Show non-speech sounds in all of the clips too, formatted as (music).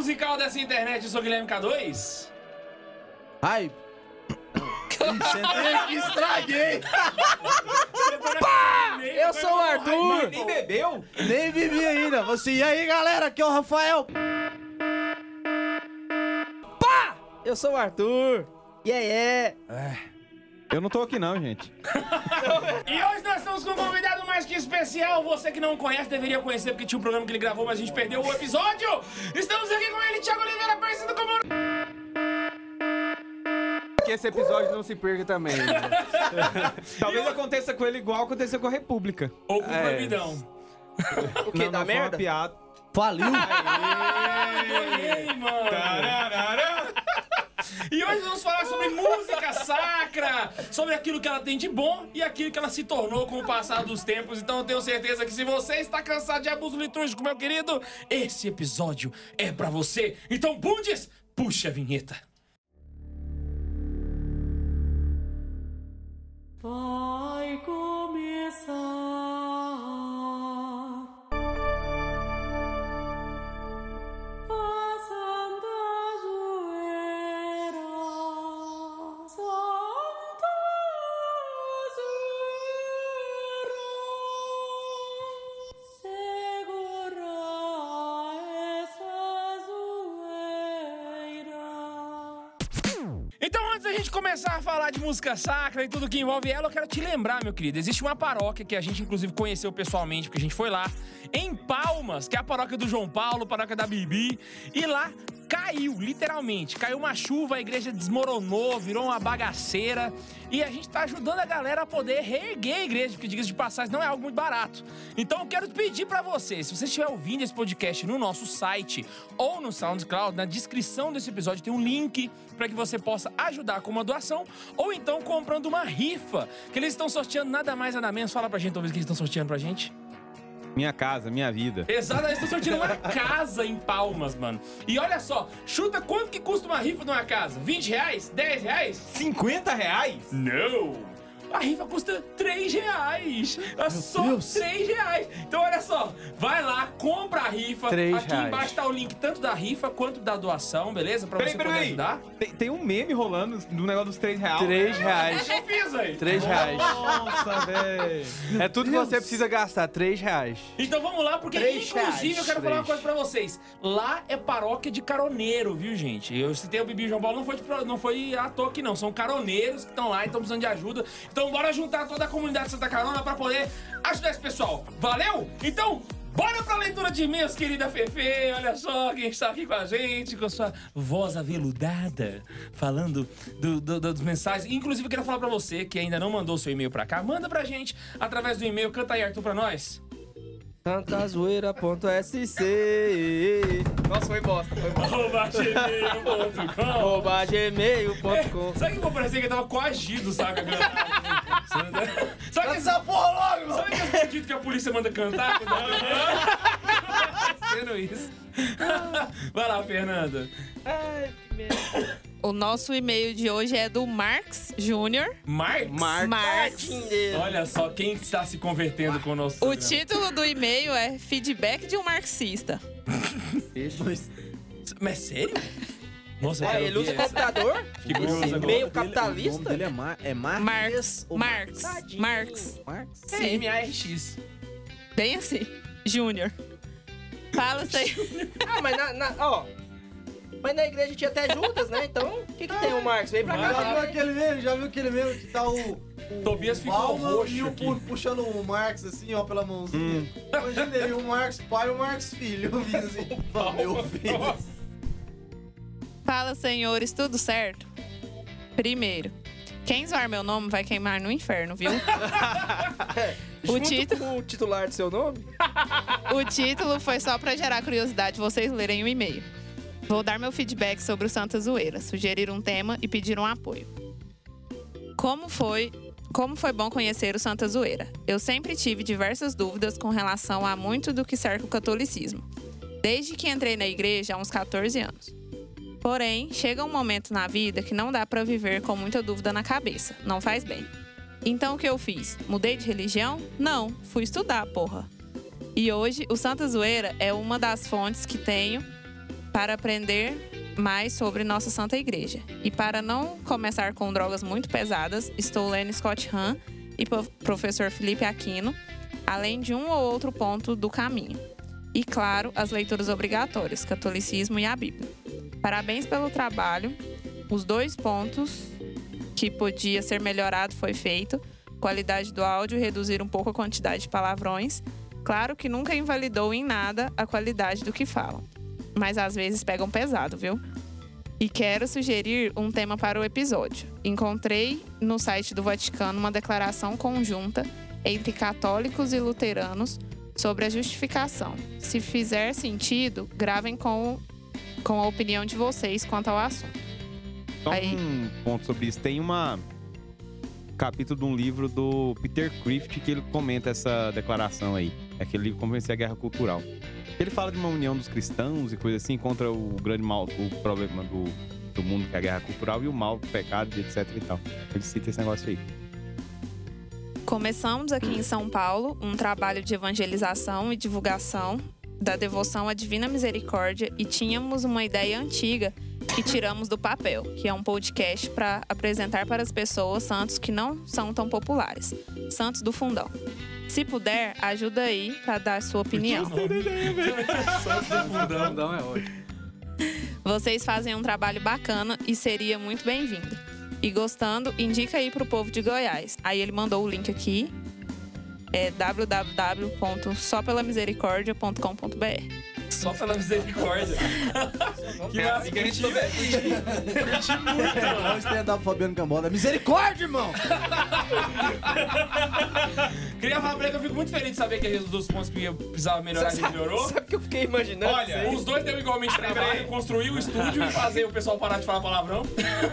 musical dessa internet, eu sou Guilherme K2. Ai. Sentei aqui, estraguei. Eu sou o Arthur! Nem bebeu? Nem vivi ainda. Você, e aí, galera? Aqui é o Rafael. Eu sou o Arthur! Yeah, yeah! Eu não tô aqui não, gente. (laughs) E hoje nós estamos com um convidado mais que especial. Você que não conhece deveria conhecer porque tinha um programa que ele gravou, mas a gente perdeu o episódio. Estamos aqui com ele, Thiago Oliveira, conhecido como Que esse episódio não se perca também. né? (laughs) Talvez aconteça com ele igual aconteceu com a República. ou com o É. Proibidão. O que? Não, Da não foi uma merda? piada. Faliu. Ei, mano. E hoje vamos falar sobre música sacra, sobre aquilo que ela tem de bom e aquilo que ela se tornou com o passar dos tempos. Então eu tenho certeza que se você está cansado de abuso litúrgico, meu querido, esse episódio é pra você. Então, Bundes, puxa a vinheta. Vai começar música sacra e tudo que envolve ela, eu quero te lembrar, meu querido, existe uma paróquia que a gente inclusive conheceu pessoalmente, porque a gente foi lá, em Palmas, que é a paróquia do João Paulo, paróquia da Bibi, e lá caiu, literalmente, caiu uma chuva, a igreja desmoronou, virou uma bagaceira, e a gente tá ajudando a galera a poder reerguer a igreja, porque diga de passagem não é algo muito barato. Então eu quero pedir pra você, se você estiver ouvindo esse podcast no nosso site ou no SoundCloud, na descrição desse episódio tem um link para que você possa ajudar com uma doação ou então comprando uma rifa, que eles estão sorteando nada mais nada menos. Fala pra gente talvez o que eles estão sorteando pra gente. Minha casa, minha vida. Exato, eles estão sorteando uma casa em Palmas, mano. E olha só, chuta quanto que custa uma rifa de uma casa? 20 reais? 10 reais? 50 reais? Não! A rifa custa 3 reais! É só Deus. 3 reais! Então olha só, vai lá, compra a rifa. Três Aqui reais. embaixo tá o link tanto da rifa quanto da doação, beleza? Pra Peraí, você peraí, poder ajudar. Tem, tem um meme rolando do negócio dos 3 reais. Três reais. Eu fiz aí. Três reais. Nossa, velho. É tudo que você precisa gastar, três reais. Então vamos lá, porque Três inclusive reais. eu quero falar uma coisa pra vocês. Lá é paróquia de caroneiro, viu, gente? Eu citei o Bibi João Paulo, não foi, de não foi à toa aqui, não. São caroneiros que estão lá e estão precisando de ajuda. Então bora juntar toda a comunidade de Santa Carona pra poder ajudar esse pessoal. Valeu? Então. Bora pra leitura de e-mails, querida Fefe. Olha só quem está aqui com a gente, com a sua voz aveludada, falando do- do- do- dos mensagens. Inclusive, eu quero falar pra você que ainda não mandou seu e-mail pra cá, manda pra gente através do e-mail. Canta aí, Arthur, pra nós. Santazoeira.sc Nossa, foi bosta, foi bosta. Arroba gmail.com. Arroba gmail.com Sabe que eu parecia que eu tava coagido, saca? Sabe que Essa porra logo, mano. Sabe que eu acredito que a polícia manda cantar? Sendo isso. (laughs) Vai lá, Fernanda. Ai, que merda. O nosso e-mail de hoje é do Marx Júnior. Marx? Marx. Olha só quem está se convertendo com o nosso O programa. título do e-mail é Feedback de um Marxista. Mas sério? Nossa, eu Ah, quero ele usa computador? (laughs) Fiquei curioso agora. meio O nome capitalista? dele é, Mar é Mar Marx. Marx. Marx. Marx? É M-A-R-X. bem assim. Júnior. Fala isso aí. (laughs) Ah, mas na, na- ó. Mas na igreja tinha até Judas, né? Então, o que, que tem o Marcos? Vem pra Já cá. viu aquele meme? Já viu aquele meme que tá o. o Tobias ficou Bauman roxo e o aqui. pu- puxando o Marx assim, ó, pela mãozinha. Imaginei o Marx pai e (laughs) o Marx filho vindo assim. Ó, meu filho. Fala, senhores, tudo certo? Primeiro, quem zoar meu nome vai queimar no inferno, viu? (laughs) O Junto título- com o titular do seu nome? (laughs) O título foi só pra gerar curiosidade de vocês lerem o e-mail. Vou dar meu feedback sobre o Santa Zoeira, sugerir um tema e pedir um apoio. Como foi, como foi bom conhecer o Santa Zoeira? Eu sempre tive diversas dúvidas com relação a muito do que cerca o catolicismo, desde que entrei na igreja há uns 14 anos. Porém, chega um momento na vida que não dá pra viver com muita dúvida na cabeça, não faz bem. Então o que eu fiz? Mudei de religião? Não, fui estudar, porra. E hoje, o Santa Zoeira é uma das fontes que tenho para aprender mais sobre nossa Santa Igreja. E para não começar com drogas muito pesadas, estou lendo Scott Hahn e professor Felipe Aquino, além de um ou outro ponto do caminho. E claro, as leituras obrigatórias, Catolicismo e a Bíblia. Parabéns pelo trabalho. Os dois pontos que podia ser melhorado foi feito. Qualidade do áudio, reduzir um pouco a quantidade de palavrões. Claro que nunca invalidou em nada a qualidade do que falam. Mas às vezes pegam pesado, viu? E quero sugerir um tema para o episódio. Encontrei no site do Vaticano uma declaração conjunta entre católicos e luteranos sobre a justificação. Se fizer sentido, gravem com, com a opinião de vocês quanto ao assunto. Só Aí. um ponto sobre isso. Tem uma capítulo de um livro do Peter Crift que ele comenta essa declaração aí. É aquele livro Como Vencer a Guerra Cultural. Ele fala de uma união dos cristãos e coisa assim contra o grande mal, o problema do, do mundo que é a guerra cultural e o mal, o pecado, etc e tal. Ele cita esse negócio aí. Começamos aqui em São Paulo um trabalho de evangelização e divulgação da devoção à Divina Misericórdia e tínhamos uma ideia antiga que tiramos do papel, que é um podcast para apresentar para as pessoas santos que não são tão populares, santos do fundão. Se puder, ajuda aí para dar sua opinião. Fundão é ótimo. Vocês fazem um trabalho bacana e seria muito bem-vindo. E gostando, indica aí pro povo de Goiás. Aí ele mandou o link aqui. É. Só pela misericórdia. que É assim que a gente Olha o stand-up Fabiano Cambola. Misericórdia, irmão! Queria falar pra ele que eu fico muito feliz de saber que a dos pontos que eu precisava melhorar, a gente melhorou. Sabe o que eu fiquei imaginando? Olha, os dois deu igualmente trabalho, construir o estúdio e fazer o pessoal parar de falar palavrão.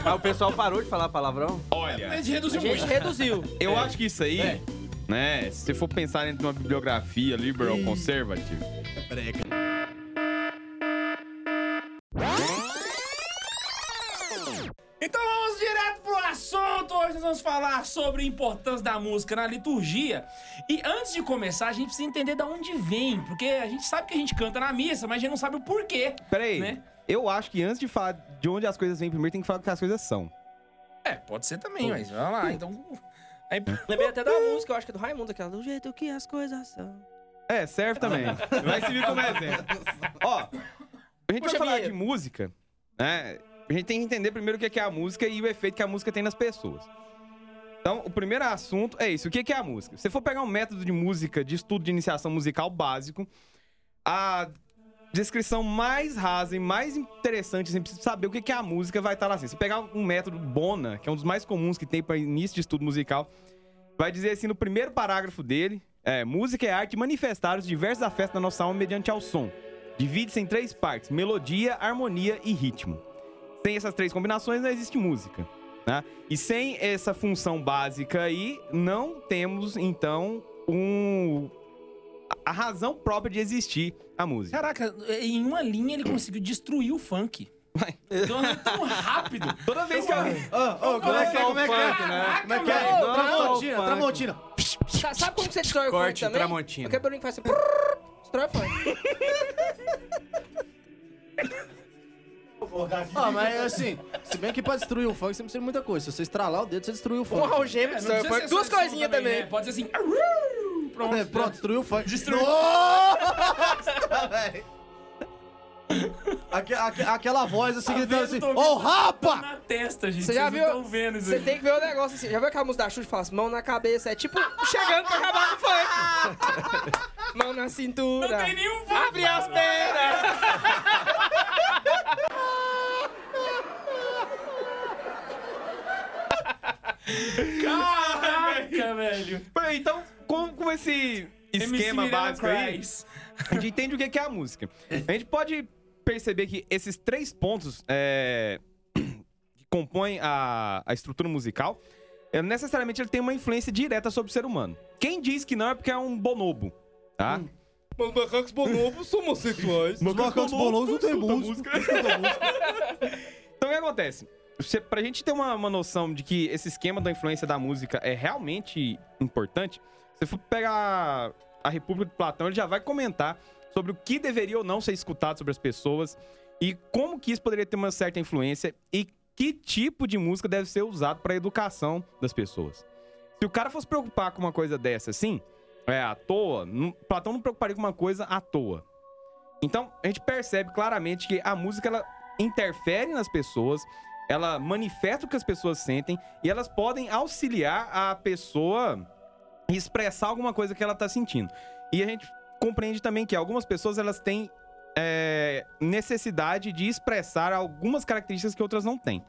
Mas o pessoal parou de falar palavrão? A Olha, gente reduziu A gente muito. reduziu. eu acho que isso aí, É. né, se você for pensar dentro de uma bibliografia liberal conservative, Então vamos direto pro assunto. Hoje nós vamos falar sobre a importância da música na liturgia. E antes de começar, a gente precisa entender de onde vem, porque a gente sabe que a gente canta na missa, mas a gente não sabe o porquê. Peraí, Né? eu acho que antes de falar de onde as coisas vêm primeiro, tem que falar do que as coisas são. É, pode ser também, mas vai lá. Então, aí, (laughs) Lembrei até da música, eu acho que é do Raimundo, aquela do jeito que as coisas são. É, serve também. (laughs) Vai servir como exemplo. Ó, a gente Puxa vai falar vinheta. de música, né? A gente tem que entender primeiro o que é que é a música e o efeito que a música tem nas pessoas. Então, o primeiro assunto é isso. O que é que é a música? Se você for pegar um método de música, de estudo de iniciação musical básico, a descrição mais rasa e mais interessante, você precisa saber o que que é a música, vai estar lá assim. Se pegar um método Bona, que é um dos mais comuns que tem para início de estudo musical, vai dizer assim no primeiro parágrafo dele, é, música é arte manifestar os diversos afetos da nossa alma mediante ao som. Divide-se em três partes, melodia, harmonia e ritmo. Sem essas três combinações não existe música. Né? E sem essa função básica aí, não temos, então, um... a razão própria de existir a música. caraca, em uma linha ele conseguiu destruir o funk. Então, é tão rápido. Toda vez que eu... Ô, ô, como é que é? Como é que é? Como é que é? Tramontina. Tramontina. Sa- Sabe como você destrói o funk Corte também? Tramontina. Aquele barulho que faz assim... (laughs) Destrói o funk. (laughs) Ah, mas assim, se bem que pra destruir o funk você precisa de muita coisa. Se você estralar o dedo, você destruiu o Um funk. algema É, o precisa funk. ser Duas coisinhas também. né? Pode ser assim. Pronto. É, pronto, destruiu o funk. Destruiu. Nossa, velho. Aque- aque- aquela voz assim, gritando assim, ô vendo rapa! Na testa, gente. Você já viu? Você tem que ver o negócio assim. Já viu aquela música da Xuxa que fala assim, mão na cabeça? É tipo chegando pra acabar com o funk. mão na cintura. Não tem nenhum funk. Abre as pernas. Caraca, velho. Peraí, Então, com, com esse esquema MC básico aí, a gente entende o que que é a música. A gente pode perceber que esses três pontos é, que compõem a, a estrutura musical, é, necessariamente ele tem uma influência direta sobre o ser humano. Quem diz que não é porque é um bonobo, tá? Os macacos bonobos são (laughs) homossexuais. Os macacos bonobos não tem música. Então o que acontece? Você, pra gente ter uma, uma noção de que esse esquema da influência da música é realmente importante, se for pegar a República de Platão, ele já vai comentar sobre o que deveria ou não ser escutado sobre as pessoas, e como que isso poderia ter uma certa influência e que tipo de música deve ser usado para a educação das pessoas. Se o cara fosse preocupar com uma coisa dessa assim, é à toa, não- Platão não preocuparia com uma coisa à toa. Então, a gente percebe claramente que a música ela interfere nas pessoas, ela manifesta o que as pessoas sentem e elas podem auxiliar a pessoa a expressar alguma coisa que ela tá sentindo. E a gente compreende também que algumas pessoas elas têm é, necessidade de expressar algumas características que outras não têm.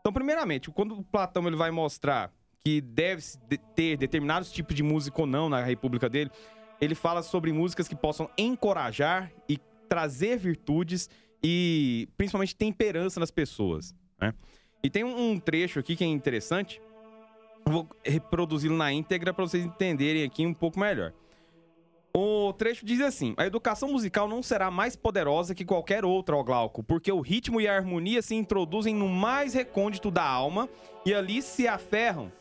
Então, primeiramente, quando Platão ele vai mostrar que deve ter determinados tipos de música ou não na república dele, ele fala sobre músicas que possam encorajar e trazer virtudes e principalmente temperança nas pessoas. Né? E tem um, trecho aqui que é interessante. Vou reproduzi-lo na íntegra para vocês entenderem aqui um pouco melhor. O trecho diz assim: A educação musical não será mais poderosa que qualquer outra, ó Glauco, porque o ritmo e a harmonia se introduzem no mais recôndito da alma e ali se aferram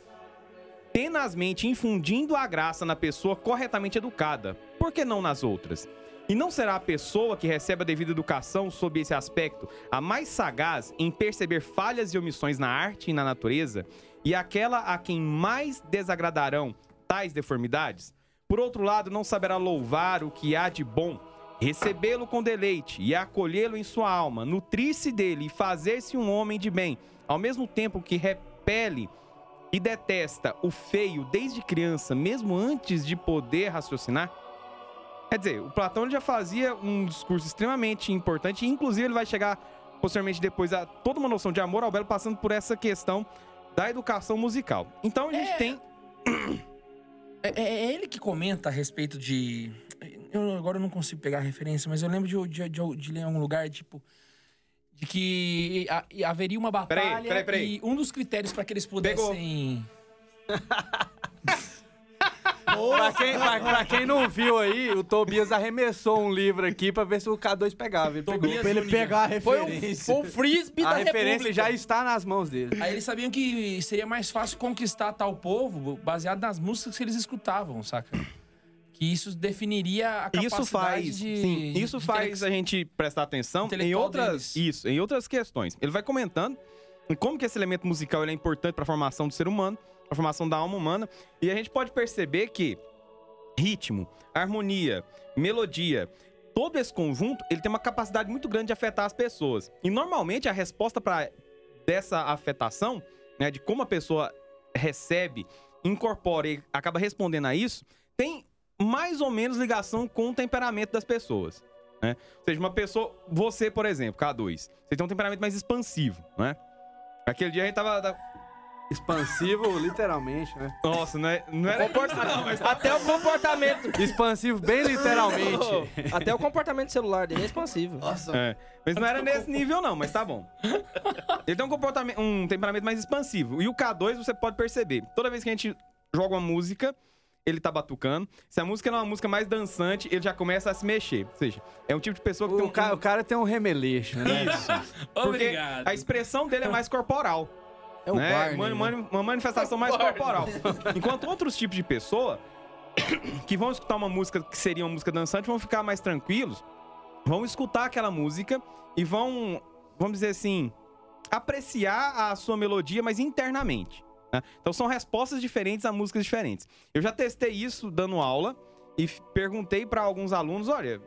tenazmente infundindo a graça na pessoa corretamente educada. Por que não nas outras? E não será a pessoa que recebe a devida educação sob esse aspecto a mais sagaz em perceber falhas e omissões na arte e na natureza, e aquela a quem mais desagradarão tais deformidades? Por outro lado, não saberá louvar o que há de bom, recebê-lo com deleite e acolhê-lo em sua alma, nutrir-se dele e fazer-se um homem de bem, ao mesmo tempo que repele e detesta o feio desde criança, mesmo antes de poder raciocinar? Quer dizer, o Platão já fazia um discurso extremamente importante, inclusive ele vai chegar posteriormente depois a toda uma noção de amor ao belo, passando por essa questão da educação musical. Então a gente É. tem. É, é- é ele que comenta a respeito de. Eu, agora eu não consigo pegar a referência, mas eu lembro de, de, de- de ler em algum lugar, tipo. De que ha- haveria uma batalha Peraí, peraí, peraí. e um dos critérios para que eles pudessem. (laughs) Pra quem, pra- pra quem não viu aí, o Tobias arremessou um livro aqui pra ver se o K2 pegava. Ele pegou. Tobias Pra ele pegar a Foi o, referência. foi o frisbee A da referência República. já está nas mãos dele. Aí eles sabiam que seria mais fácil conquistar tal povo baseado nas músicas que eles escutavam, saca? Que isso definiria a capacidade Isso faz, de. sim, isso de faz a gente prestar atenção em intelectual outras, deles. isso, em outras questões. Ele vai comentando em como que esse elemento musical ele é importante para a formação do ser humano, a formação da alma humana, e a gente pode perceber que ritmo, harmonia, melodia, todo esse conjunto, ele tem uma capacidade muito grande de afetar as pessoas. E normalmente a resposta para dessa afetação, né, de como a pessoa recebe, incorpora e acaba respondendo a isso, tem mais ou menos ligação com o temperamento das pessoas. Né? Ou seja, uma pessoa, você, por exemplo, K2, você tem um temperamento mais expansivo, né? Aquele dia a gente tava. tava- Expansivo, (laughs) literalmente, né? Nossa, não, é, não era. Não, mas Até o comportamento. Expansivo, bem literalmente. Até o comportamento celular dele é expansivo. Nossa, É, mas não era nesse nível, não, mas tá bom. Ele tem um comportamento, um temperamento mais expansivo. E o K2 você pode perceber. Toda vez que a gente joga uma música, ele tá batucando. Se a música não é uma música mais dançante, ele já começa a se mexer. Ou seja, é um tipo de pessoa que tem O, um. ca- o cara tem um remeleixo, né? (laughs) Porque Obrigado. a expressão dele é mais corporal. É o né? Barney. Né? mani- uma manifestação mais corporal. (laughs) Enquanto outros tipos de pessoa (coughs) que vão escutar uma música que seria uma música dançante vão ficar mais tranquilos, vão escutar aquela música e vão, vamos dizer assim, apreciar a sua melodia, mas internamente. né? Então são respostas diferentes a músicas diferentes. Eu já testei isso dando aula e perguntei para alguns alunos, olha,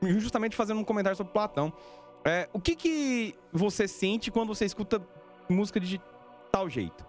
justamente fazendo um comentário sobre Platão, é, o que que você sente quando você escuta música de tal jeito?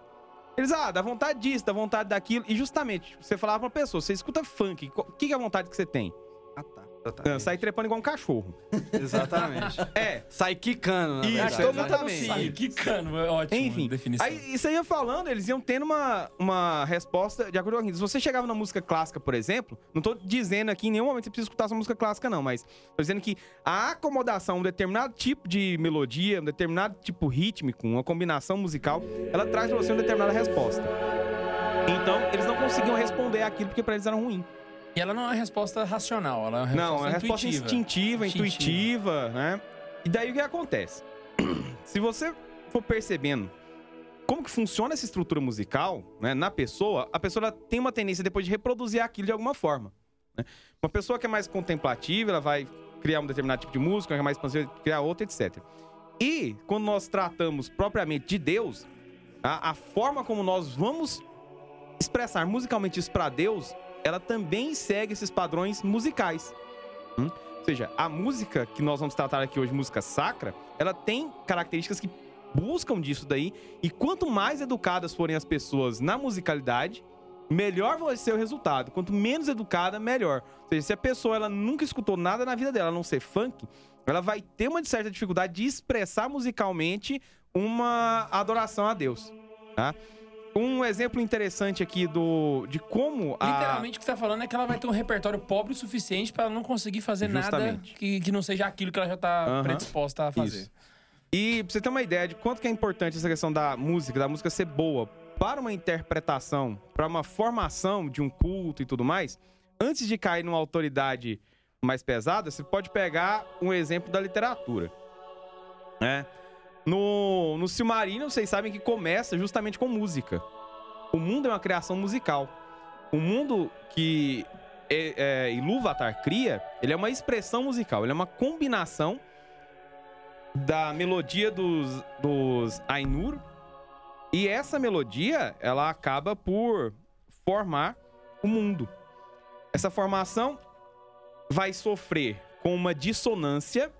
Eles, ah, dá vontade disso, dá vontade daquilo. E justamente, você falava pra pessoa, você escuta funk, o que, que é a vontade que você tem? Ah, tá. Exatamente. Sair trepando igual um cachorro. (laughs) Exatamente. É, Sai quicando, na Isso, tá exatamente. cio. Ai, que cano, é ótimo. Enfim, definição. Aí, isso aí ia falando, eles iam tendo uma, uma resposta de acordo com aquilo. Se você chegava na música clássica, por exemplo, não tô dizendo aqui em nenhum momento que você precisa escutar essa música clássica, não, mas tô dizendo que a acomodação, um determinado tipo de melodia, um determinado tipo rítmico, uma combinação musical, ela traz pra você uma determinada resposta. Então, eles não conseguiam responder aquilo porque pra eles era ruim. E ela não é uma resposta racional, ela é uma resposta Não, é uma resposta instintiva, Instintiva. intuitiva, né? E daí o que acontece? (clears throat) Se você for percebendo como que funciona essa estrutura musical, né, na pessoa, a pessoa tem uma tendência depois de reproduzir aquilo de alguma forma. né? Uma pessoa que é mais contemplativa, ela vai criar um determinado tipo de música, quem é mais expansivo criar outra, etc. E quando nós tratamos propriamente de Deus, a, a forma como nós vamos expressar musicalmente isso para Deus, ela também segue esses padrões musicais. Hum? Ou seja, a música que nós vamos tratar aqui hoje, música sacra, ela tem características que buscam disso daí. E quanto mais educadas forem as pessoas na musicalidade, melhor vai ser o resultado. Quanto menos educada, melhor. Ou seja, se a pessoa ela nunca escutou nada na vida dela, a não ser funk, ela vai ter uma certa dificuldade de expressar musicalmente uma adoração a Deus. Tá? Um exemplo interessante aqui do de como a Literalmente o que você tá falando é que ela vai ter um repertório pobre o suficiente pra ela não conseguir fazer nada Justamente. que, que não seja aquilo que ela já tá Aham. predisposta a fazer. Isso. E pra você ter uma ideia de quanto que é importante essa questão da música, da música ser boa para uma interpretação, para uma formação de um culto e tudo mais, antes de cair numa autoridade mais pesada, você pode pegar um exemplo da literatura. Né? No, no Silmarillion, vocês sabem que começa justamente com música. O mundo é uma criação musical. O mundo que é, é, Ilúvatar cria, ele é uma expressão musical, ele é uma combinação da melodia dos, dos Ainur. E essa melodia, ela acaba por formar o mundo. Essa formação vai sofrer com uma dissonância,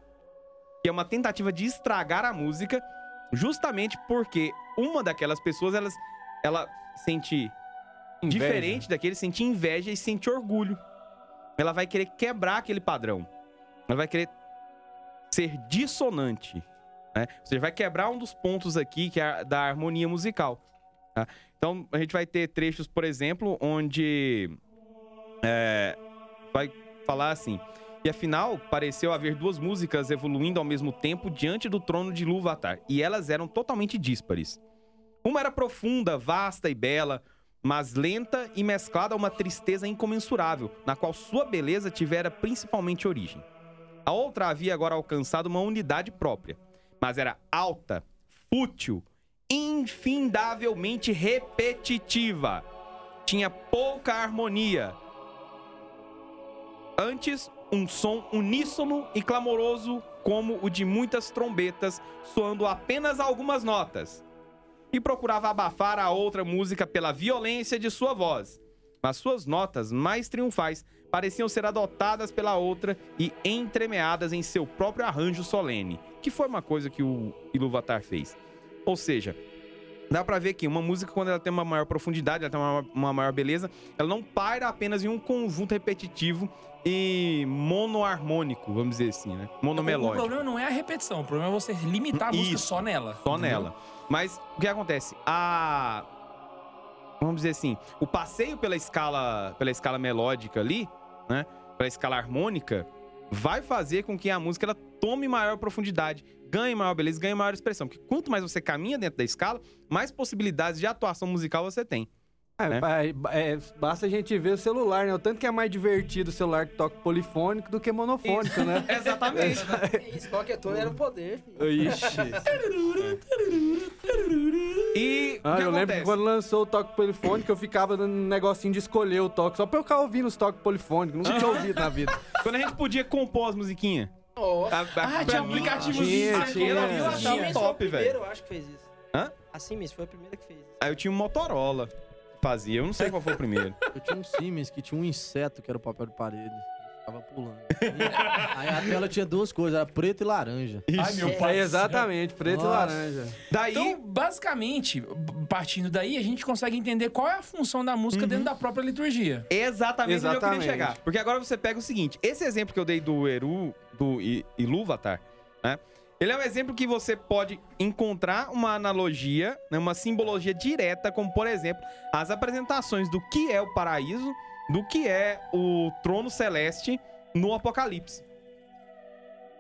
que é uma tentativa de estragar a música, justamente porque uma daquelas pessoas, elas, ela sente Inveja. diferente daquele, sente inveja e sente orgulho. Ela vai querer quebrar aquele padrão. Ela vai querer ser dissonante. Né? Ou seja, vai quebrar um dos pontos aqui que é da harmonia musical. tá? Então, a gente vai ter trechos, por exemplo, onde é, vai falar assim. E afinal, pareceu haver duas músicas evoluindo ao mesmo tempo diante do trono de Ilúvatar, e elas eram totalmente díspares. Uma era profunda, vasta e bela, mas lenta e mesclada a uma tristeza incomensurável, na qual sua beleza tivera principalmente origem. A outra havia agora alcançado uma unidade própria, mas era alta, fútil, infindavelmente repetitiva. Tinha pouca harmonia. Antes, um som uníssono e clamoroso como o de muitas trombetas, soando apenas algumas notas. E procurava abafar a outra música pela violência de sua voz. Mas suas notas mais triunfais pareciam ser adotadas pela outra e entremeadas em seu próprio arranjo solene, que foi uma coisa que o Ilúvatar fez. Ou seja, dá pra ver que uma música, quando ela tem uma maior profundidade, ela tem uma, uma maior beleza, ela não paira apenas em um conjunto repetitivo e monoharmônico, vamos dizer assim, né? O Monomelódico. problema não é a repetição, o problema é você limitar a música Isso. só nela. Só entendeu? nela. Mas o que acontece? A. Vamos dizer assim, o passeio pela escala, pela escala melódica ali, né? Pela escala harmônica, vai fazer com que a música ela tome maior profundidade, ganhe maior beleza, ganhe maior expressão. Porque quanto mais você caminha dentro da escala, mais possibilidades de atuação musical você tem. É, né? é, é, basta a gente ver o celular, né? O tanto que é mais divertido o celular que toca polifônico do que monofônico, né? (laughs) Exatamente. É isso, qualquer tom era o poder. filho. Ixi. E Ah, que eu lembro que quando lançou o toque polifônico, eu ficava dando um negocinho de escolher o toque, só pra eu ficar ouvindo os toques polifônicos. Nunca tinha ouvido na vida. (laughs) Quando a gente podia compor as musiquinhas. Nossa. A- a- Ah, tinha tinha, de Assim top, foi o primeiro, velho. eu acho que fez isso. Hã? Assim mesmo, foi a primeira que fez isso. Aí eu tinha um Motorola fazia. Eu não sei qual foi o primeiro. (laughs) Eu tinha um Siemens que tinha um inseto que era o papel de parede. Ficava pulando. Aí a tela tinha duas cores, era preto e laranja. Ai, meu É, pai. É exatamente, preto e Nossa. laranja. Daí, Então, basicamente, partindo daí, a gente consegue entender qual é a função da música dentro da própria liturgia. Exatamente, onde eu Exatamente. queria chegar. Porque agora você pega o seguinte: esse exemplo que eu dei do Eru, do I- Ilúvatar, né? Ele é um exemplo que você pode encontrar uma analogia, né, uma simbologia direta, como por exemplo, as apresentações do que é o paraíso, do que é o trono celeste no Apocalipse.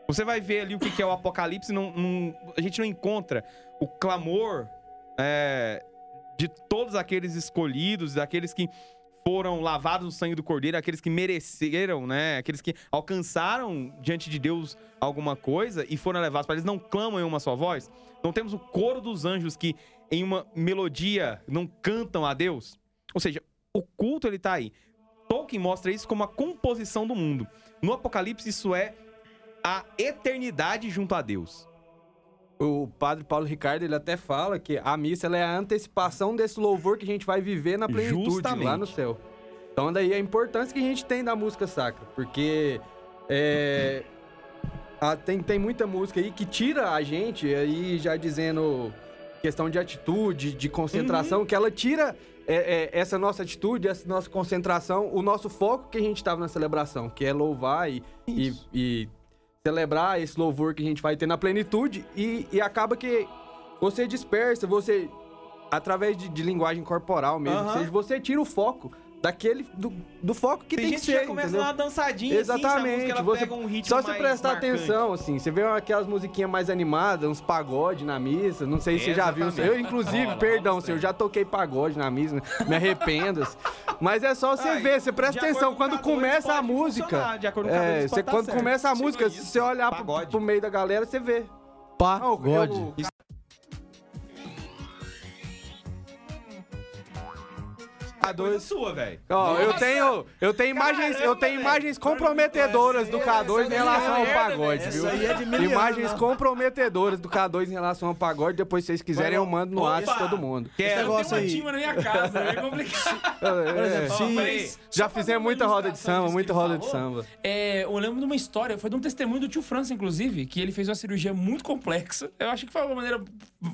Você vai ver ali o que é o Apocalipse, não, não- a gente não encontra o clamor é, de todos aqueles escolhidos, daqueles que foram lavados no sangue do Cordeiro, aqueles que mereceram, né? Aqueles que alcançaram diante de Deus alguma coisa e foram levados para eles, não clamam em uma só voz. Não temos o coro dos anjos que em uma melodia não cantam a Deus. Ou seja, o culto ele tá aí. Tolkien mostra isso como a composição do mundo. No Apocalipse isso é a eternidade junto a Deus. O padre Paulo Ricardo, ele até fala que a missa é a antecipação desse louvor que a gente vai viver na plenitude Justamente. lá no céu. Então daí a importância que a gente tem da música sacra, porque é, a- tem, tem muita música aí que tira a gente, aí já dizendo questão de atitude, de concentração, que ela tira é, é, essa nossa atitude, essa nossa concentração, o nosso foco que a gente estava na celebração, que é louvar e, e, e celebrar esse louvor que a gente vai ter na plenitude e, e acaba que você dispersa, você através de, de linguagem corporal mesmo, ou seja, você tira o foco daquele do, do foco que tem, Tem, que gente ser, que já começa entendeu? uma dançadinha assim, Exatamente, se a música ela você pega um ritmo só você mais prestar marcante. atenção, assim, você vê aquelas musiquinhas mais animadas, uns pagode na missa, não sei se você já viu. Eu, inclusive, Rola, perdão, senhor, sempre. já toquei pagode na missa, me arrependo. assim. Mas é só você ver, você presta atenção, quando começa a música. de acordo com É, você, tá quando certo. começa a música, se você olhar pro, Pagode. pro meio da galera, você vê. Pagode. Ah, o- eu- A coisa sua, velho. Ó, eu tenho, eu tenho imagens, eu tenho imagens comprometedoras do K2 em relação ao pagode, viu? Aí é de Imagens comprometedoras do K2 em relação ao pagode, depois se vocês quiserem eu mando no! WhatsApp todo mundo. Esse negócio uma aí. na minha casa, é complicado. (laughs) É, Por exemplo, Ó, se- peraí, Já só fazendo fizemos uma muita roda de ilustração samba, disso muita que ele roda de falou, samba. É, eu lembro de uma história, foi de um testemunho do tio França, inclusive, que ele fez uma cirurgia muito complexa. Eu acho que foi uma maneira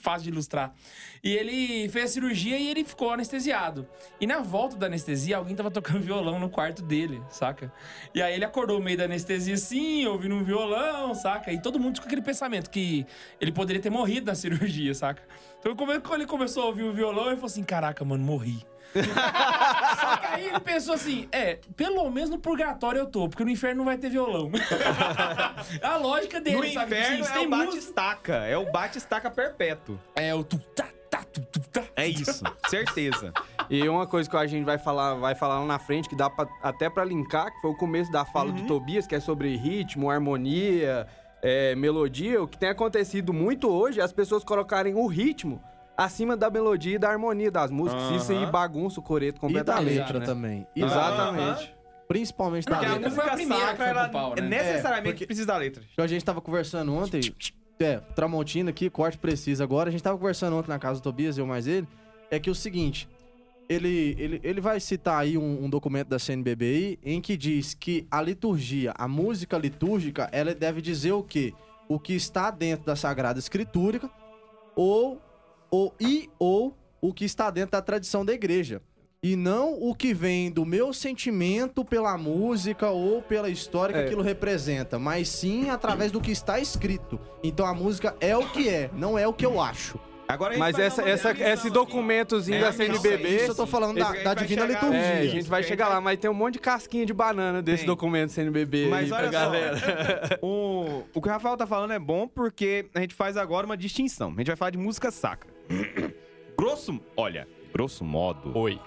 fácil de ilustrar. E ele fez a cirurgia e ele ficou anestesiado. E na volta da anestesia, alguém tava tocando violão no quarto dele, saca? E aí ele acordou no meio da anestesia assim, ouvindo um violão, saca? E todo mundo com aquele pensamento que ele poderia ter morrido na (laughs) cirurgia, saca? Então quando ele começou a ouvir o violão, ele falou assim: caraca, mano, morri. (laughs) Só que aí ele pensou assim: é, pelo menos no purgatório eu tô, porque no inferno não vai ter violão. (laughs) a lógica dele, No sabe? inferno Assim, é tem o música- bate-estaca. É o bate-estaca perpétuo. É o tu tá, tu, tu, tá. É isso. Certeza. E uma coisa que a gente vai falar, vai falar lá na frente, que dá pra- até pra linkar, que foi o começo da fala Uhum. do Tobias, que é sobre ritmo, harmonia, é, melodia. O que tem acontecido muito hoje é as pessoas colocarem o ritmo acima da melodia e da harmonia das músicas. Isso aí bagunça o coreto E da completamente. letra né? também. Exatamente. Principalmente da Porque a letra. música foi a primeira que pau, né? necessariamente É, porque- precisa da letra. Então, a gente tava conversando ontem. É, Tramontina aqui, corte preciso agora. A gente tava conversando ontem na casa do Tobias, eu mais ele. É que o seguinte. Ele, ele, ele vai citar aí um, um documento da CNBBI em que diz que a liturgia, a música litúrgica, ela deve dizer o quê? O que está dentro da Sagrada Escritura ou, ou e ou o que está dentro da tradição da igreja. E não o que vem do meu sentimento pela música ou pela história que É. aquilo representa, mas sim através do que está escrito. Então a música é o que é, não é o que eu acho. Agora Mas essa, uma esse, documentozinho É, da não, CNBB. Isso eu tô falando da, da vai divina chegar- liturgia. É, a gente vai chegar lá, mas tem um monte de casquinha de banana desse Tem. documento CNBB Mas aí pra olha só, galera. (laughs) o, o que o Rafael tá falando é bom porque a gente faz agora uma distinção. A gente vai falar de música sacra. (coughs) Grosso, olha, grosso modo. Oi. (laughs)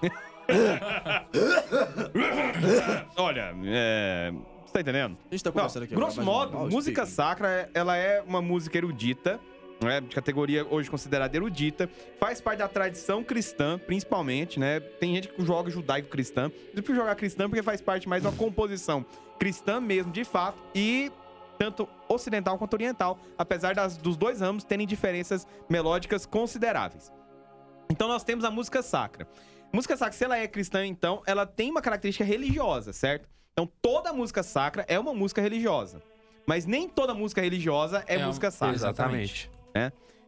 Olha, é, você tá entendendo? A gente tá Não, conversando aqui grosso agora, modo, mas- música sacra, ela é uma música erudita, né, de categoria hoje considerada erudita, faz parte da tradição cristã, principalmente, né? Tem gente que joga judaico-cristã. Eu prefiro jogar cristã porque faz parte mais de uma composição cristã mesmo, de fato, e tanto ocidental quanto oriental, apesar das- dos dois ramos terem diferenças melódicas consideráveis. Então nós temos a música sacra. Música sacra, se ela é cristã, então, ela tem uma característica religiosa, certo? Então toda música sacra é uma música religiosa. Mas nem toda música religiosa é, É, música sacra. exatamente.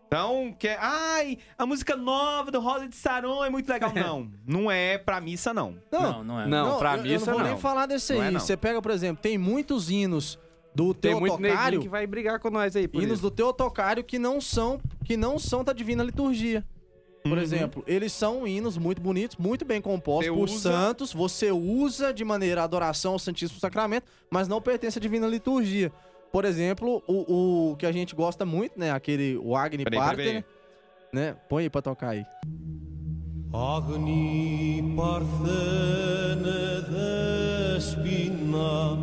Então, que é, ai, a música nova do Rosa de Saron é muito legal. (laughs) Não, não é pra missa, não. Não, não é. Não, pra eu, missa eu não vou não. nem falar desse Não é, aí. não. Você pega, por exemplo, tem muitos hinos do Tem Teotocário, que vai brigar com nós aí, por hinos isso. do Teotocário que não são que não são da divina liturgia. Por Uhum. exemplo, eles são hinos muito bonitos, muito bem compostos Você por usa- santos, você usa de maneira adoração ao Santíssimo Sacramento, mas não pertence à divina liturgia. Por exemplo, o, o que a gente gosta muito, né, aquele o Agni Peraí, peraí, Parthener, né? Põe aí pra tocar aí. Agni parthene despina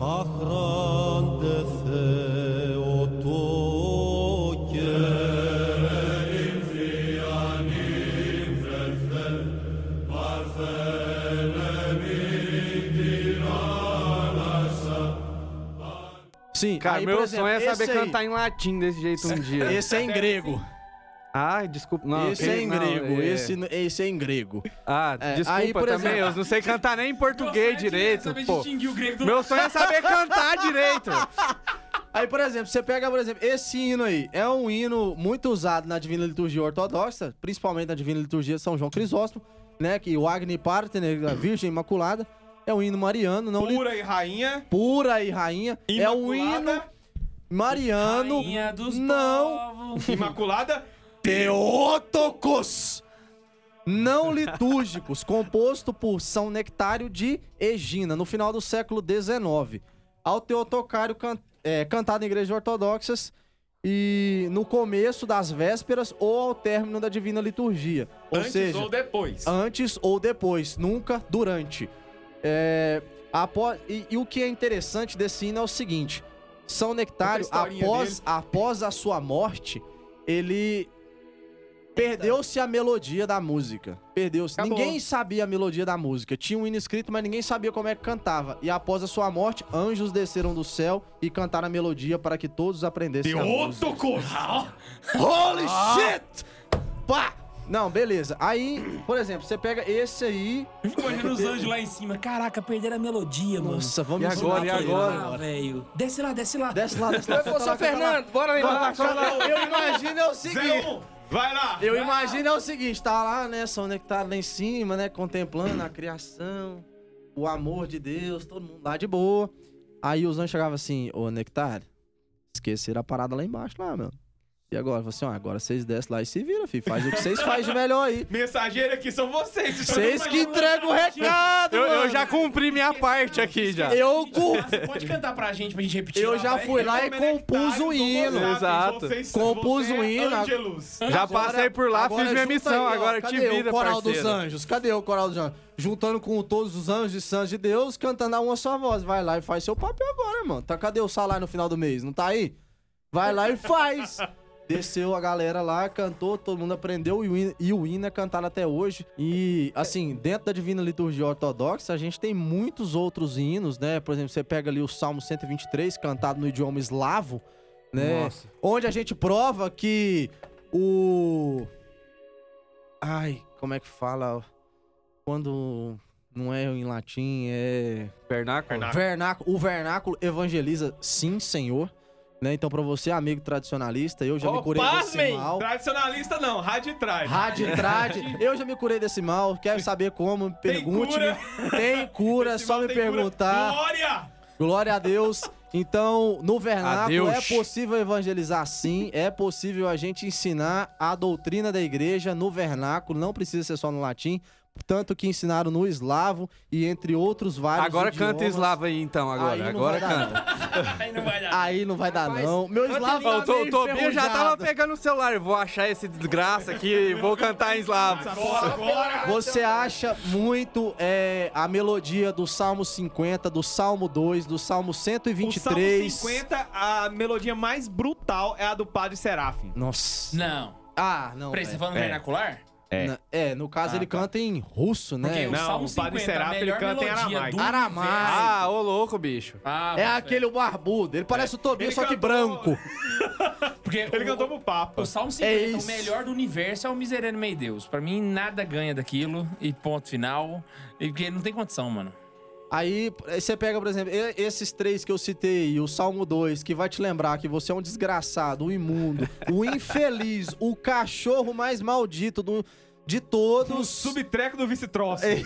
achrante Theotoke. Sim, Cara, aí, meu exemplo, sonho é saber aí- cantar em latim desse jeito um dia. (laughs) Esse é em grego. Ai, desculpa. Não, esse é em não, grego. é. Esse, esse é em grego. Ah, É, desculpa aí, por também, exemplo- eu não sei cantar nem em português direito. Saber Pô. distinguir o grego do Meu sonho é saber cantar direito. (laughs) Aí, por exemplo, você pega, por exemplo, esse hino aí. É um hino muito usado na Divina Liturgia Ortodoxa, principalmente na Divina Liturgia de São João Crisóstomo, né? Que o Agni Partener, a Virgem Imaculada, é um hino mariano, não li- Pura e rainha. pura e rainha. É um hino Imaculada. mariano, Rainha dos não povos. Imaculada. Teótocos não litúrgicos, composto por São Nectário de Egina, no final do século XIX. Ao Teotocário can- é, cantado em igrejas ortodoxas e no começo das vésperas ou ao término da divina liturgia. Ou Antes seja, ou depois. antes ou depois, nunca durante. É, após, e, e o que é interessante desse hino é o seguinte: São Nectário, após, após a sua morte, ele perdeu-se a melodia da música. Perdeu-se. Ninguém sabia a melodia da música. Tinha um hino escrito, mas ninguém sabia como é que cantava. E após a sua morte, anjos desceram do céu e cantaram a melodia para que todos aprendessem a música. Holy shit! Pá! Não, beleza. Aí, por exemplo, você pega esse aí. Eu fico imaginando os anjos lá em cima. Caraca, perderam a melodia, mano. Nossa, vamos E agora, e agora? Ah, velho. Desce lá, desce lá. Desce lá, desce lá. Ô, São lá, lá. Fernando, bora lá Vai lá, lá. Eu imagino é o seguinte. Vai lá. Eu imagino é o seguinte, tá lá, né, São Nectário lá em cima, né, contemplando a criação, o amor de Deus, todo mundo lá de boa. Aí os anjos chegavam assim, ô Nectário, esqueceram a parada lá embaixo lá, meu. E agora? Falei assim, ó, agora vocês descem lá e se viram, filho. Faz o que vocês fazem de melhor aí. (laughs) Mensageiro aqui são vocês. Vocês que entregam o recado, Eu, eu mano. já cumpri minha parte aqui já. Eu, cu- Você pode cantar pra gente, pra gente repetir? eu lá, já fui lá e compus o hino. Exato. Compus o hino. Já passei por lá, Agora fiz minha missão, aí, ó. agora te Cadê vira, o coral parceiro. dos anjos? Cadê o coral dos anjos? Juntando com todos os anjos e santos de Deus, cantando a uma só voz. Vai lá e faz seu papel agora, irmão. Tá, cadê o salário no final do mês? Não tá aí? Vai lá e faz. Desceu a galera lá, cantou, todo mundo aprendeu e o hino- e o hino é cantado até hoje. E, assim, dentro da Divina Liturgia Ortodoxa, a gente tem muitos outros hinos, né? Por exemplo, você pega ali o Salmo 123, cantado no idioma eslavo, né? Nossa. Onde a gente prova que o. Ai, como é que fala? Quando não é em latim, é. Vernáculo? Vernáculo. O vernáculo evangeliza, sim, senhor. Né? Então, pra você, amigo tradicionalista, eu já me Ô, curei desse pasmem! mal. Tradicionalista não, rádio trad. Rádio trad, (laughs) eu já me curei desse mal. Quer saber como? Pergunte-me. Tem cura, é só me tem cura. perguntar. Glória! Glória a Deus. Então, no vernáculo Adeus. é possível evangelizar sim, é possível a gente ensinar a doutrina da igreja no vernáculo, não precisa ser só no latim, tanto que ensinaram no eslavo e entre outros vários Agora canta idiomas. eslavo aí então, agora. Aí não agora vai dar, canta. (laughs) Aí não vai dar. Aí não vai dar Rapaz, não. Meu canta eslavo em tá o To- meio o Tobias já tava pegando o celular. Eu Vou achar esse desgraça aqui e vou cantar em eslavo. Você acha muito é, a melodia do Salmo 50, do Salmo 2, do Salmo O 123. Salmo 50, a melodia mais brutal é a do Padre Serafim. Nossa. Não. Ah, não. Peraí, você tá falando É. vernacular? É. Na- É, no caso Ah, ele tá. canta em russo, né? Porque o Não, Salmo o Padre 50, Serafim, a ele melhor canta em melodia aramaico. do Aramaico. Ah, ô louco, bicho. Ah, É aquele barbudo. Ele parece o Tobias, só que cantou- branco. fé. (laughs) Porque Ele o, cantou pro Papa. O Salmo 50, É o melhor do universo é o Miserere Mei Deus. Pra mim, nada ganha daquilo. E ponto final. E porque não tem condição, mano. Aí você pega, por exemplo, esses três que eu citei, o Salmo 2, que vai te lembrar que você é um desgraçado, um imundo, o infeliz, o cachorro mais maldito do, de O todos. subtreco do vice-troço. É.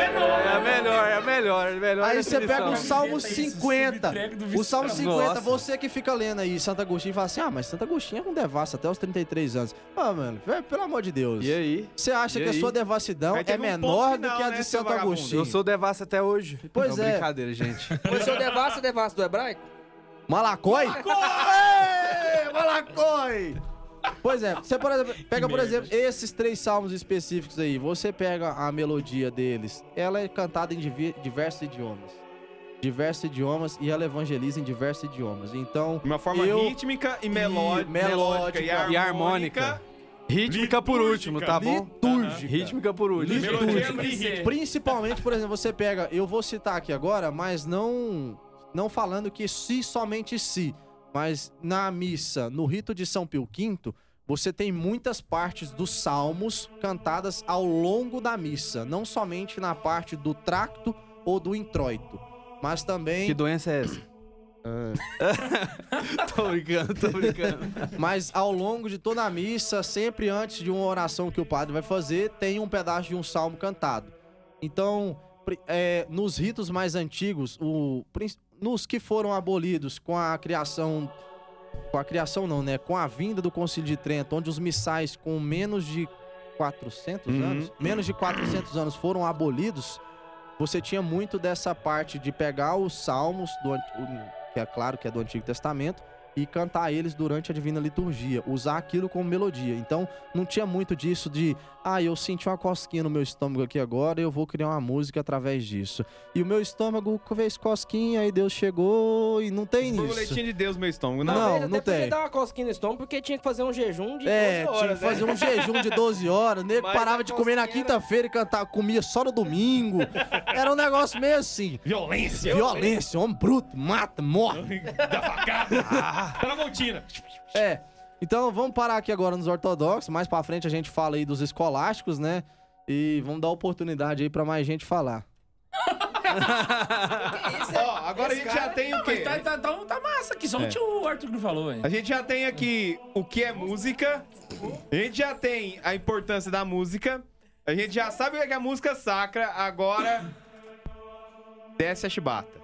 É a melhor, é a melhor, é a melhor Aí você pega o Salmo Isso, 50. subtrack do O Salmo Vice 50, Nossa. você que fica lendo aí Santo Agostinho e fala assim: ah, mas Santo Agostinho é um devasso até os 33 anos. Ah, mano, velho, pelo amor de Deus. E aí? Você acha E que a aí? sua devassidão é um menor ponto do final, que a né, de seu Santo? Agostinho? Eu sou devasso até hoje. Pois Não, é. brincadeira, gente. (laughs) O seu devasso é devasso do hebraico? Malacói? Ei, Malacói! Pois é, você por exemplo, pega, por exemplo, esses três salmos específicos aí, você pega a melodia deles, ela é cantada em diversos idiomas. Diversos idiomas e ela evangeliza em diversos idiomas. Então, De uma forma Eu- rítmica e meló- E melódica. melódica e E harmônica. Rítmica por último, tá bom? Litúrgica. Rítmica por último. Litúrgica. Principalmente, por exemplo, você pega. Eu vou citar aqui agora, mas não. Não falando que se somente se. Mas na missa, no rito de São Pio V, você tem muitas partes dos salmos cantadas ao longo da missa. Não somente na parte do tracto ou do introito. Mas também. Que doença é essa? (laughs) tô brincando, tô brincando. Mas ao longo de toda a missa, sempre antes de uma oração que o padre vai fazer, tem um pedaço de um salmo cantado. Então, é, nos ritos mais antigos, o, nos que foram abolidos com a criação. Com a criação, não, né? Com a vinda do Concílio de Trento, onde os missais com menos de 400 Uhum. anos, menos de 400 anos foram abolidos, você tinha muito dessa parte de pegar os salmos, do, que é claro que é do Antigo Testamento, e cantar eles durante a Divina Liturgia, usar aquilo como melodia. Então, não tinha muito disso de, ah, eu senti uma cosquinha no meu estômago aqui agora, eu vou criar uma música através disso. E o meu estômago fez cosquinha, e Deus chegou, e não tem isso. Borboletinha de Deus, meu estômago. Não. Não, não tem. dar uma cosquinha no estômago porque tinha que fazer um jejum de É, 12 horas, tinha que fazer né? um jejum de 12 horas, nego Mas parava de comer na quinta-feira e cantar, comia só no domingo. Era um negócio meio assim. Violência. Violência, homem bruto, mata, morre. Da facada. Tramontina. É. Então vamos parar aqui agora nos ortodoxos. Mais pra frente a gente fala aí dos escolásticos, né? E vamos dar oportunidade aí pra mais gente falar. Ó, agora a gente já tem o quê? mas Tá, tá, tá, tá massa aqui, só o É. tio Arthur que não falou, hein? A gente já tem aqui o que é música. A gente já tem a importância da música. A gente já sabe o que é a música sacra. Agora. Desce a chibata.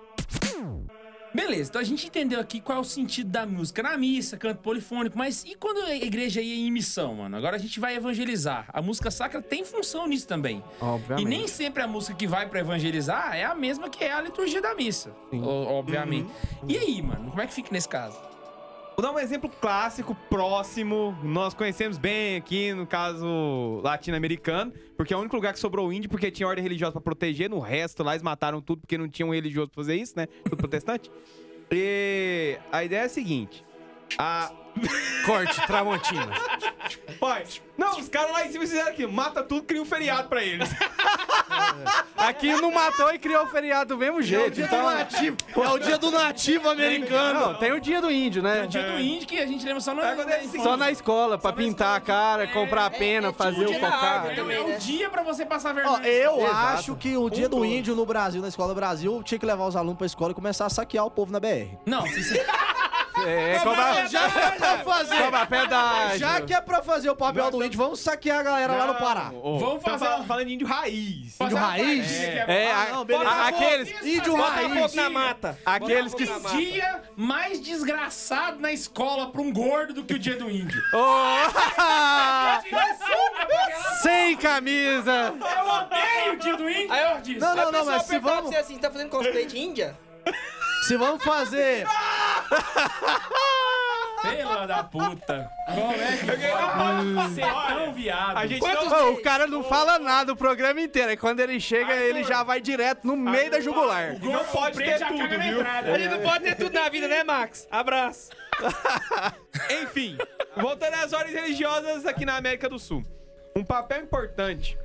Beleza, então a gente entendeu aqui qual é o sentido da música na missa, canto polifônico, mas e quando a igreja ia em missão, mano? Agora a gente vai evangelizar. A música sacra tem função nisso também. Obviamente. E nem sempre a música que vai pra evangelizar é a mesma que é a liturgia da missa, o- obviamente. E aí, mano, como é que fica nesse caso? Vou dar um exemplo clássico, próximo. Nós conhecemos bem aqui, no caso latino-americano, porque é o único lugar que sobrou índio, porque tinha ordem religiosa pra proteger. No resto, lá eles mataram tudo porque não tinha um religioso pra fazer isso, né? Tudo protestante. E a ideia é a seguinte: a. Corte, Tramontina. Pai, não, os caras lá em cima fizeram aqui, mata tudo, cria um feriado pra eles. Aqui não matou e criou o feriado do mesmo jeito. Então, nativo. É o dia do nativo americano. não, tem o dia do índio, né? O dia do índio que a gente lembra só no... É, é assim, Só na escola, pra Só na pintar a cara, comprar a pena, é fazer tipo o cocá. É o né? dia pra você passar Ó, vergonha. eu Exato. acho que o dia do índio no Brasil, na escola do Brasil, tinha que levar os alunos pra escola e começar a saquear o povo na BR. Não, se você... É, cobrar, Já que é pra (laughs) fazer, cobrar pedágio. já que é pra fazer o papel do índio, vamos saquear a galera lá no Pará. Vamos Tá fazer uma- falando índio raiz. Índio raiz? É, Ah, a- não, beleza. a- aqueles, Índio Bota raiz. fogo na mata. aqueles que... Os dia mais desgraçado na escola pra um gordo do que o dia do índio. (laughs) Oh! (laughs) Sem camisa! Eu odeio o dia do índio Aí eu- por disso. Não, não, não, mas se vamos, você assim, tá fazendo cosplay de Índia? se vamos fazer... Fela da puta. Como é que pode ser tão viado? A gente Quantos- não... O cara não fala nada o programa inteiro. Aí quando ele chega, ele já vai direto no meio da jugular. Não pode ter tudo, viu? entrada. A gente não pode ter tudo na vida, né, Max? Abraço. (laughs) Enfim, voltando às ordens religiosas aqui na América do Sul. Um papel importante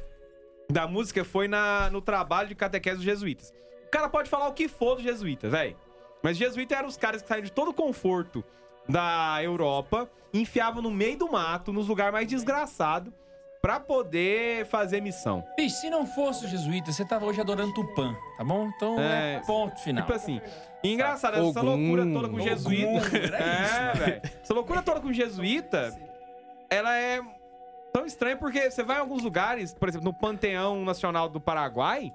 da música foi na, no trabalho de catequese dos jesuítas. O cara pode falar o que for dos jesuítas, velho. Mas jesuítas eram os caras que saíram de todo o conforto da Europa, enfiavam no meio do mato, nos lugares mais desgraçados, pra poder fazer missão. Bicho, se não fosse o jesuíta, você tava hoje adorando Tupã, tá bom? Então é, É, ponto final. Tipo assim. E engraçado, essa loucura toda com Ogum, jesuíta. era É, velho. Essa loucura toda com jesuíta, ela é tão estranha porque você vai em alguns lugares, por exemplo, no Panteão Nacional do Paraguai.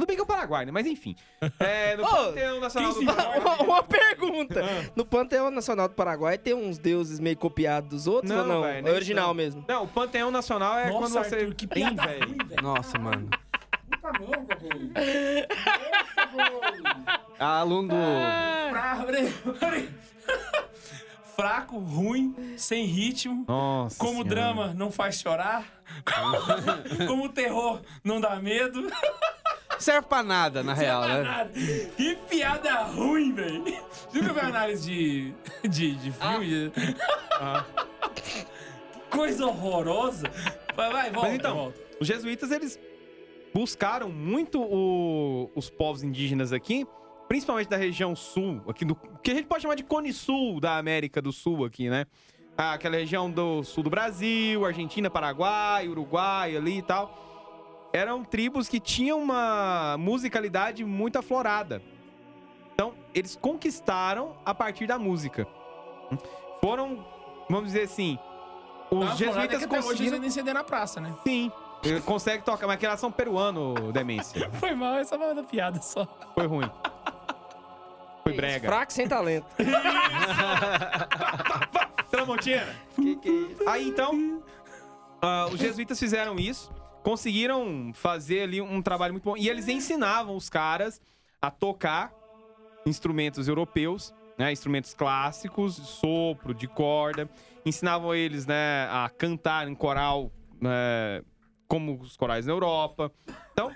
Tudo bem que é o Paraguai, né? Mas enfim. (laughs) É, no Panteão Nacional do Paraguai. (laughs) Uma, uma pergunta. No Panteão Nacional do Paraguai tem uns deuses meio copiados dos outros Não, ou não? velho, é original são. mesmo. Não, o Panteão Nacional é quando Nossa, você Arthur, que tem, piada velho. Nossa, mano. Puta merda, velho. (laughs) Aluno peraí, peraí. Fraco, ruim, sem ritmo. Nossa. Como Senhora. drama não faz chorar. Como terror não dá medo. (laughs) Serve pra nada, na real, né? Nada. Que piada ruim, velho. Nunca viu análise de, de, de filme? (laughs) coisa horrorosa. Vai, vai, volta, Mas então, volta. os jesuítas, eles buscaram muito o- os povos indígenas aqui, principalmente da região sul, aqui do que a gente pode chamar de cone sul da América do Sul aqui, né? Ah, Aquela região do sul do Brasil, Argentina, Paraguai, Uruguai ali e tal. Eram tribos que tinham uma musicalidade muito aflorada. Então, eles conquistaram a partir da música. Foram, vamos dizer assim, os Tá, jesuítas que hoje conseguiram eles incender na praça, né? Sim. Consegue tocar, mas que elas são peruano, demência. (laughs) Foi mal, essa foi uma piada só. Foi ruim. Foi brega. Fraco sem talento. (laughs) Tramontina. Aí então, ah, os jesuítas fizeram isso, conseguiram fazer ali um trabalho muito bom. E eles ensinavam os caras a tocar instrumentos europeus, né? Instrumentos clássicos, sopro, de corda. Ensinavam eles, né, a cantar em coral, né, como os corais na Europa. Então,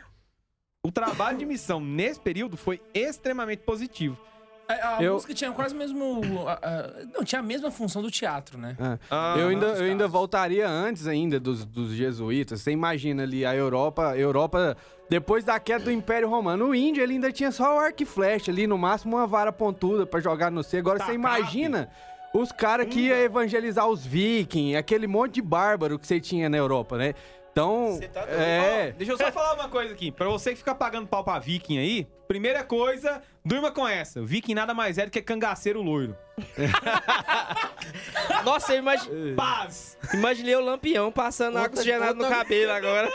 o trabalho de missão nesse período foi extremamente positivo. A, a Eu- música tinha quase o mesmo. a- a- não, tinha a mesma função do teatro, né? Ah, eu ainda, eu ainda voltaria antes ainda dos, dos jesuítas. Você imagina ali a Europa, Europa depois da queda do Império Romano, o índio ele ainda tinha só o arco e flecha ali, no máximo uma vara pontuda pra jogar no C. Agora você Tacape. imagina os caras que iam evangelizar os vikings, aquele monte de bárbaro que você tinha na Europa, né? Então, é, Ó, deixa eu só falar uma coisa aqui. Pra você que fica pagando pau pra viking aí, primeira coisa, durma com essa. Viking nada mais é do que cangaceiro loiro. (laughs) Nossa, eu imagi- Paz! imaginei o lampião passando água Outra- oxigenada no outra- cabelo agora.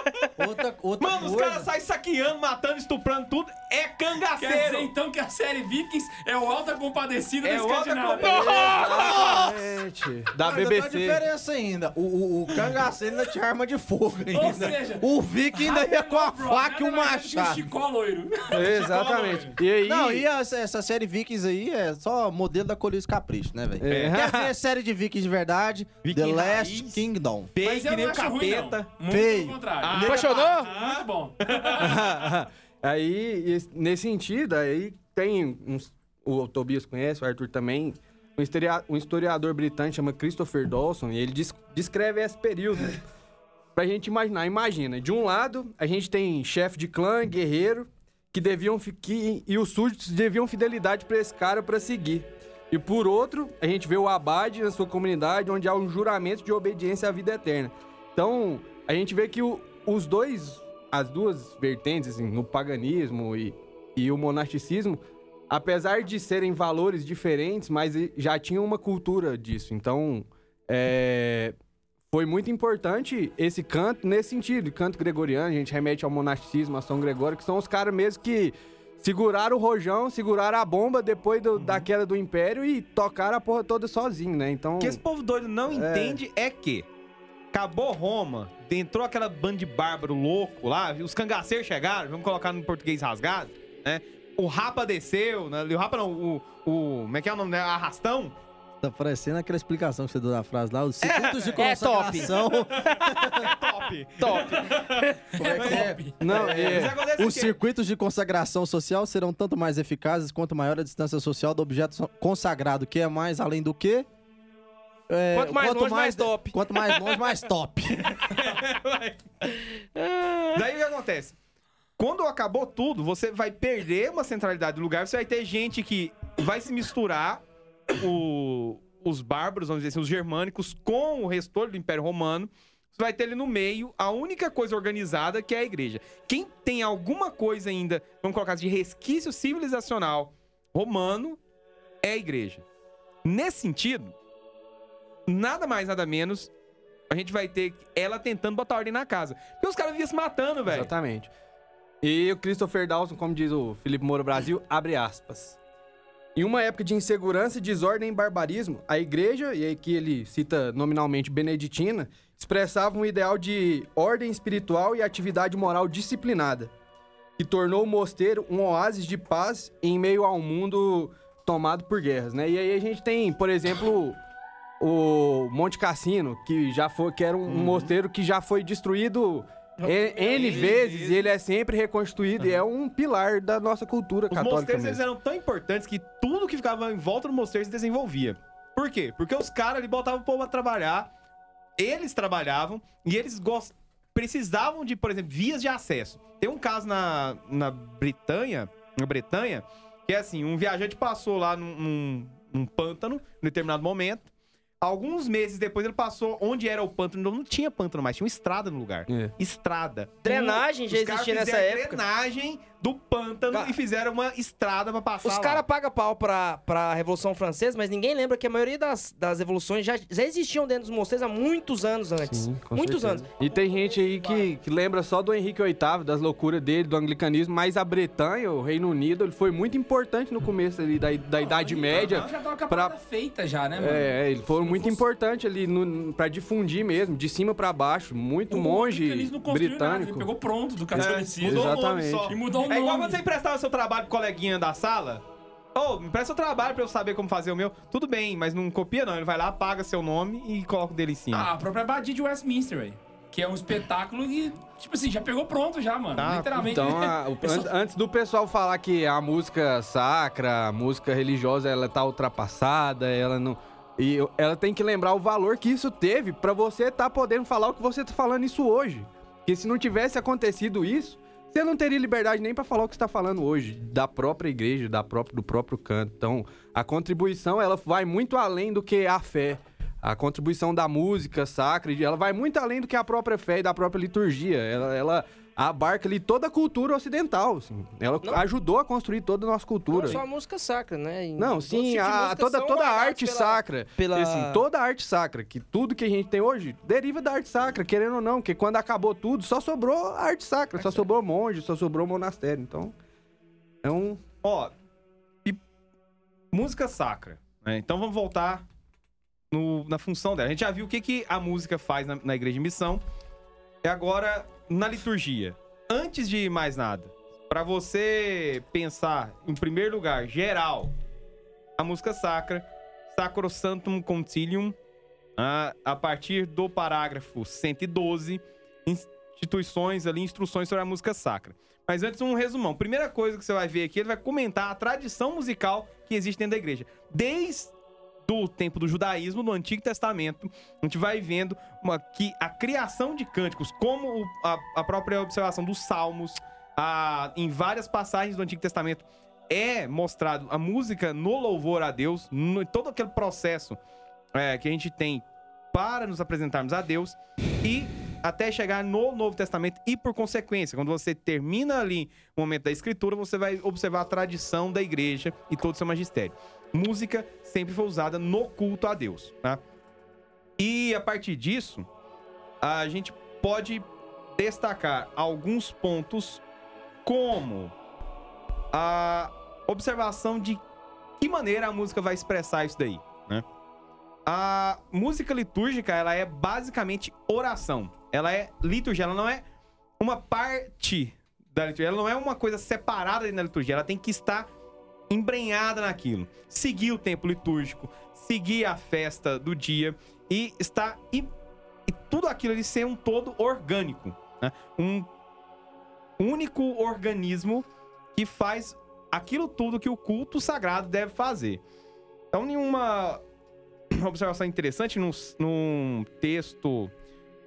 Outra, outra Mano, os coisa... caras saem saqueando, matando, estuprando tudo. É Quer cangaceiro! dizer, então, que a série Vikings é o Alta Compadecida É da Alta Escandinávia. exatamente, da Mas ainda tem uma BBC. diferença ainda. O, o, o cangaceiro ainda tinha arma de fogo ainda. Ou seja, o viking ainda ia com a faca e o é um machado. Chicó loiro. Exatamente. (laughs) E aí, Não, e essa, essa série Vikings aí é só modelo da Colírio Capricho, né, velho? É. Quer ver (laughs) série de Vikings de verdade? Viking The Last raiz. Kingdom. Mas eu nem o ruim, capeta. não. Muito Feio. pelo contrário. Ah. Apaixonou? Muito bom. (laughs) Aí, esse- nesse sentido, aí tem uns, o Tobias conhece, o Arthur também, um historia- um historiador britânico chama Christopher Dawson, e ele des- descreve esse período. (laughs) pra gente imaginar, imagina, de um lado, a gente tem chefe de clã, guerreiro, que deviam que, e os súditos deviam fidelidade pra esse cara pra seguir. E por outro, a gente vê o abade na sua comunidade, onde há um juramento de obediência à vida eterna. Então, a gente vê que o- os dois, as duas vertentes, assim, paganismo e, e o monasticismo, apesar de serem valores diferentes, mas já tinham uma cultura disso. Então, é, foi muito importante esse canto nesse sentido. Canto gregoriano, a gente remete ao monasticismo, a São Gregório, que são os caras mesmo que seguraram o rojão, seguraram a bomba depois do- da queda do império e tocaram a porra toda sozinho, né? Então, O que esse povo doido não entende é que acabou Roma, entrou aquela banda de bárbaro louco lá, os cangaceiros chegaram, vamos colocar no português rasgado, né? O Rapa desceu, né? o Rapa não, o, o... Como é que é o nome, né? Arrastão. Tá parecendo aquela explicação que você deu na frase lá, os circuitos de é consagração. Top. (laughs) Top. Como é que é? não, é, acontece Os circuitos de consagração social serão tanto mais eficazes quanto maior a distância social do objeto consagrado, que é mais além do que. É, Quanto mais longe, mais top. Quanto mais longe, mais top. (laughs) Daí o que acontece? Quando acabou tudo, você vai perder uma centralidade do lugar, você vai ter gente que vai se misturar, o- os bárbaros, vamos dizer assim, os germânicos, com o restor do Império Romano. Você vai ter ali no meio a única coisa organizada que é a igreja. Quem tem alguma coisa ainda, vamos colocar assim, de resquício civilizacional romano, é a igreja. Nesse sentido, nada mais, nada menos, a gente vai ter ela tentando botar ordem na casa. Porque os caras viviam se matando, velho. Exatamente. E o Christopher Dawson, como diz o Felipe Moura Brasil, abre aspas. Em uma época de insegurança, desordem e barbarismo, a igreja, e aqui ele cita nominalmente beneditina, expressava um ideal de ordem espiritual e atividade moral disciplinada, que tornou o mosteiro um oásis de paz em meio a um mundo tomado por guerras, né? E aí a gente tem, por exemplo, o Monte Cassino, que já foi, que era um mosteiro que já foi destruído N, N vezes, e ele é sempre reconstituído e é um pilar da nossa cultura Os católica mosteiros eles eram tão importantes que tudo que ficava em volta do mosteiro se desenvolvia. Por quê? Porque os caras ali botavam o povo a trabalhar. eles trabalhavam e eles gos- precisavam de, por exemplo, vias de acesso. Tem um caso na, na Bretanha, na Bretanha, que é assim, um viajante passou lá num, num- num pântano, em determinado momento. Alguns meses depois ele passou onde era o pântano, não tinha pântano mais, tinha uma estrada no lugar. É. Estrada. Drenagem já existia nessa época. drenagem do pântano Ca- e fizeram uma estrada pra passar Os caras pagam pau pra, pra Revolução Francesa, mas ninguém lembra que a maioria das, das revoluções já, já existiam dentro dos mosteiros há muitos anos antes. Sim, com muitos certeza. anos. E tem gente aí que, que lembra só do Henrique VIII, das loucuras dele, do anglicanismo, mas a Bretanha, o Reino Unido, ele foi muito importante no começo ali da, da Idade Média. Já tava com a pra- parada feita já, né, mano? É, foram Se muito fosse- importantes ali no, pra difundir mesmo, de cima pra baixo. Muito O monge não construiu nada, britânico. Ele pegou pronto do É, catolicismo. mudou o nome Exatamente. só. E mudou o É igual nome. quando você emprestava seu trabalho pro coleguinha da sala. Ô, me empresta seu trabalho pra eu saber como fazer o meu. Tudo bem, mas não copia não. Ele vai lá, apaga seu nome e coloca o dele em cima. Ah, a própria Abadia de Westminster, velho. Que é um espetáculo e, tipo assim, já pegou pronto já, mano. Tá, Literalmente. Então, (laughs) a- o- Pessoal- an- antes do pessoal falar que a música sacra, a música religiosa, ela tá ultrapassada, ela não. E ela tem que lembrar o valor que isso teve pra você tá podendo falar o que você tá falando isso hoje. Porque se não tivesse acontecido isso, você não teria liberdade nem pra falar o que você tá falando hoje, da própria igreja, da própria, do próprio canto. Então, a contribuição, ela vai muito além do que a fé. A contribuição da música sacra, ela vai muito além do que a própria fé e da própria liturgia. Ela, ela abarca ali toda a cultura ocidental. assim. Ela Não- ajudou a construir toda a nossa cultura. Não só a música sacra, né? E Não, sim, a, toda, toda a arte pela- sacra. pela- Assim, toda a arte sacra, que tudo que a gente tem hoje deriva da arte sacra, querendo ou não, porque quando acabou tudo, só sobrou a arte sacra, só sobrou monge, só sobrou monastério. Então, é um. Ó, e música sacra. né? Então vamos voltar no- na função dela. A gente já viu o que, que a música faz na, na igreja de missão. E agora, na liturgia. Antes de mais nada, pra você pensar, em primeiro lugar, geral, a música sacra, Sacrosantum Concilium, a, a partir do parágrafo 112, instituições ali, instruções sobre a música sacra. Mas antes, um resumão. Primeira coisa que você vai ver aqui, ele vai comentar a tradição musical que existe dentro da igreja. Desde do tempo do judaísmo, no Antigo Testamento, a gente vai vendo uma, que a criação de cânticos, como o- a, a própria observação dos salmos, a- em várias passagens do Antigo Testamento, é mostrado a música no louvor a Deus, no, todo aquele processo é, que a gente tem para nos apresentarmos a Deus e até chegar no Novo Testamento e por consequência, quando você termina ali o momento da escritura, você vai observar a tradição da igreja e todo o seu magistério. Música sempre foi usada no culto a Deus, tá? E a partir disso, a gente pode destacar alguns pontos como a observação de que maneira a música vai expressar isso daí, né? A música litúrgica, ela é basicamente oração. Ela é liturgia, ela não é uma parte da liturgia, ela não é uma coisa separada da liturgia, ela tem que estar embrenhada naquilo. Seguir o tempo litúrgico, seguir a festa do dia e estar e, e tudo aquilo ali ser um todo orgânico, né? Um único organismo que faz aquilo tudo que o culto sagrado deve fazer. Então, nenhuma (coughs) observação interessante num, num texto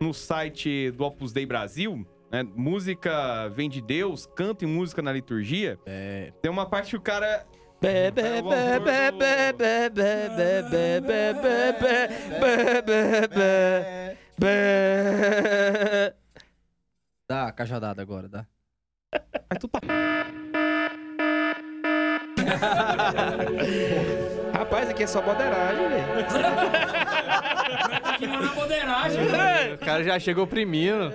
no site do Opus Dei Brasil, né? Música vem de Deus, canto e música na liturgia. É. Tem uma parte que o cara. Dá a cajadada agora, dá. Vai tu pra... Rapaz, aqui é só boderagem, velho. Aqui não é boderagem. O cara já chegou oprimindo.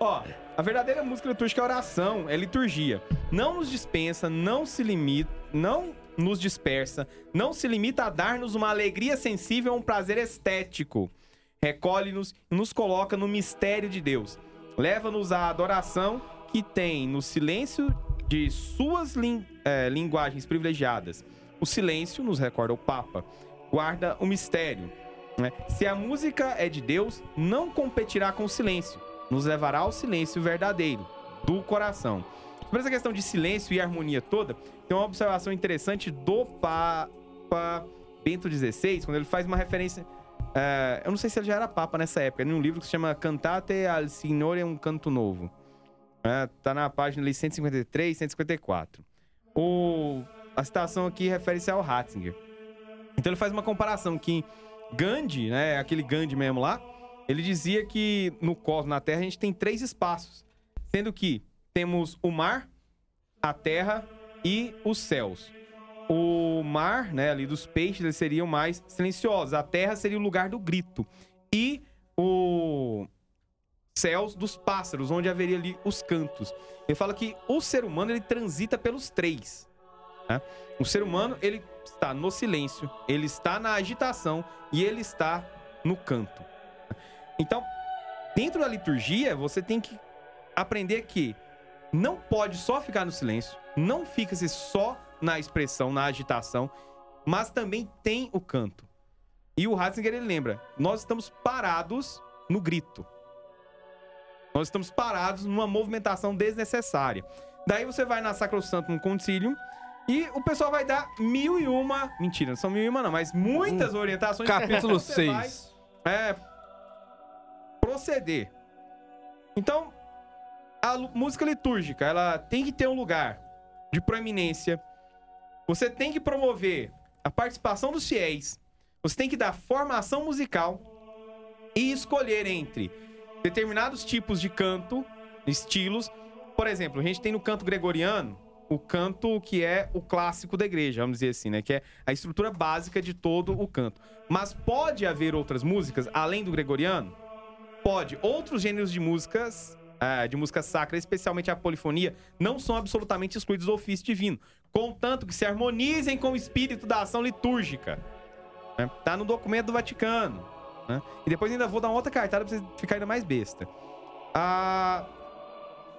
Ó, a verdadeira música litúrgica é oração, é liturgia. Não nos dispensa, não se limita, não nos dispersa, não se limita a dar-nos uma alegria sensível um prazer estético. Recolhe-nos e nos coloca no mistério de Deus. Leva-nos à adoração que tem no silêncio de suas lin- eh, linguagens privilegiadas. O silêncio, nos recorda o Papa, guarda o mistério. né? Se a música é de Deus, não competirá com o silêncio nos levará ao silêncio verdadeiro do coração. Sobre essa questão de silêncio e harmonia toda, tem uma observação interessante do Papa Bento XVI, quando ele faz uma referência É, eu não sei se ele já era papa nessa época, num livro que se chama Cantate al Signore um Canto Novo. É, tá na página ali 153, 154. O, a citação aqui refere-se ao Ratzinger. Então ele faz uma comparação que Gandhi, né, aquele Gandhi mesmo lá, ele dizia que no cosmos, na Terra, a gente tem três espaços. Sendo que temos o mar, a terra e os céus. O mar, né, ali dos peixes, eles seriam mais silenciosos. A terra seria o lugar do grito. E o céus dos pássaros, onde haveria ali os cantos. Ele fala que o ser humano ele transita pelos três. né? O ser humano ele está no silêncio, ele está na agitação e ele está no canto. Então, dentro da liturgia, você tem que aprender que não pode só ficar no silêncio, não fica-se só na expressão, na agitação, mas também tem o canto. E o Ratzinger ele lembra: nós estamos parados no grito. Nós estamos parados numa movimentação desnecessária. Daí você vai na Sacrosantum Concilium e o pessoal vai dar mil e uma. Mentira, não são mil e uma, não, mas muitas orientações. Capítulo (laughs) Você vai, 6. É. Proceder. Então, a música litúrgica, ela tem que ter um lugar de proeminência. Você tem que promover a participação dos fiéis. Você tem que dar formação musical e escolher entre determinados tipos de canto, estilos. Por exemplo, a gente tem no canto gregoriano o canto que é o clássico da igreja, vamos dizer assim, né? Que é a estrutura básica de todo o canto. Mas pode haver outras músicas além do gregoriano? Pode. Outros gêneros de músicas, ah, de música sacra, especialmente a polifonia, não são absolutamente excluídos do ofício divino. Contanto que se harmonizem com o espírito da ação litúrgica. né? Tá no documento do Vaticano. né? E depois ainda vou dar uma outra cartada pra vocês ficarem ainda mais besta. Ah,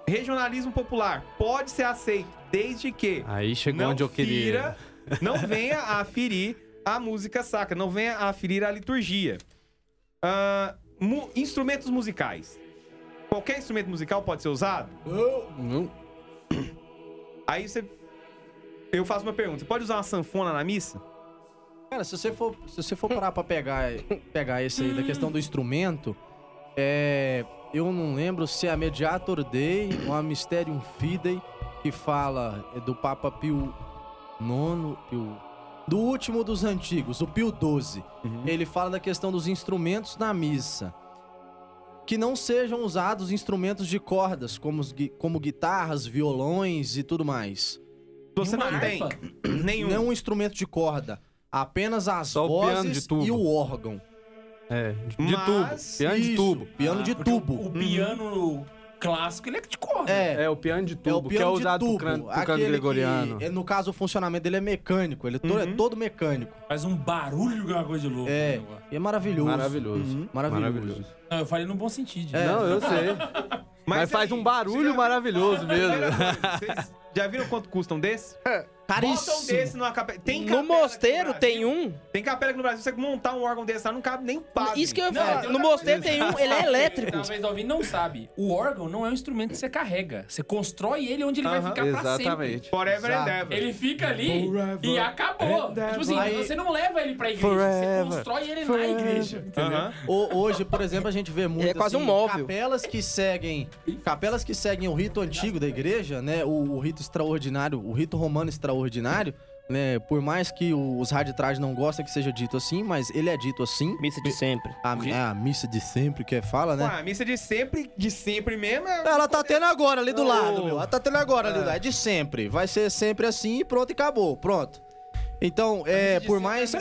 regionalismo popular pode ser aceito, desde que Aí chegou não onde eu queria. fira- não venha a ferir a música sacra, não venha a ferir a liturgia. Ah, mu- instrumentos musicais. Qualquer instrumento musical pode ser usado? Não. (coughs) Aí você. Eu faço uma pergunta: você pode usar uma sanfona na missa? Cara, se você for, se você for parar pra pegar, pegar esse aí da questão do instrumento, é, eu não lembro se é a Mediator Dei ou a Mysterium Fidei que fala é, do Papa Pio IX, Pio, do último dos antigos, o Pio XII. Ele fala da questão dos instrumentos na missa. Que não sejam usados instrumentos de cordas, como, como guitarras, violões e tudo mais. Você não tem (clears throat) nenhum. Não um instrumento de corda. Apenas as Só vozes de tubo. e o órgão. É, de, de Mas- tubo. Piano de Isso, tubo. Piano de Ah, tubo. O, o piano clássico, ele é de corda. É, É o piano de é tubo, o que é piano usado pro tubo. canto, pro canto aquele gregoriano. Que, é, no caso, o funcionamento dele é mecânico. Ele é to- é Uhum. todo mecânico. Faz um barulho que é uma coisa de louco. É, né, e é maravilhoso. Maravilhoso. Maravilhoso. Não, eu falei no bom sentido. É. Não, eu sei. Mas, faz aí, um barulho já- maravilhoso mesmo. (laughs) Vocês já viram quanto custa um desse? Bota um Caríssimo. desse numa capela. Tem No mosteiro Brasil- tem um. Tem capela aqui no Brasil, você montar um órgão desse lá não cabe nem padre. Isso que eu ia falar. No mosteiro tem um, ele é elétrico. Talvez o Alvin não sabe. O órgão não é um instrumento que você carrega. Você constrói ele onde ele vai Aham, ficar pra sempre. Exatamente. Forever Exato. and ever. Ele fica ali e acabou. Tipo assim, Aí- você não leva ele pra igreja, Forever, você constrói ele na igreja. Entendeu? Aham. Ho- Hoje, por exemplo, a gente vê muito é quase assim, um móvel. capelas que seguem capelas que seguem o rito antigo da igreja, né? O, o rito extraordinário, o rito romano extraordinário, né? Por mais que os raditrás não gostem que seja dito assim, mas ele é dito assim. Missa de sempre. A, é a missa de sempre que fala, né? Ué, a missa de sempre, de sempre mesmo. é- Ela tá tendo agora ali do Oh. lado, meu. Ela tá tendo agora ali do lado. É de sempre. Vai ser sempre assim e pronto, e acabou. Pronto. Então, é, por mais.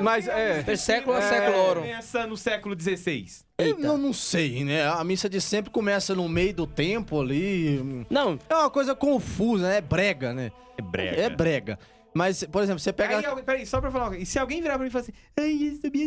Mas é. Per século a É, século. Pensa no século XVI. Eu não, não sei, né? A missa de sempre começa no meio do tempo ali. Não, É uma coisa confusa, né? É brega, né? É brega. É brega. Mas, por exemplo, você pega. Aí, alguém- peraí, só pra falar uma coisa. E se alguém virar pra mim e falar assim, ai, eu sabia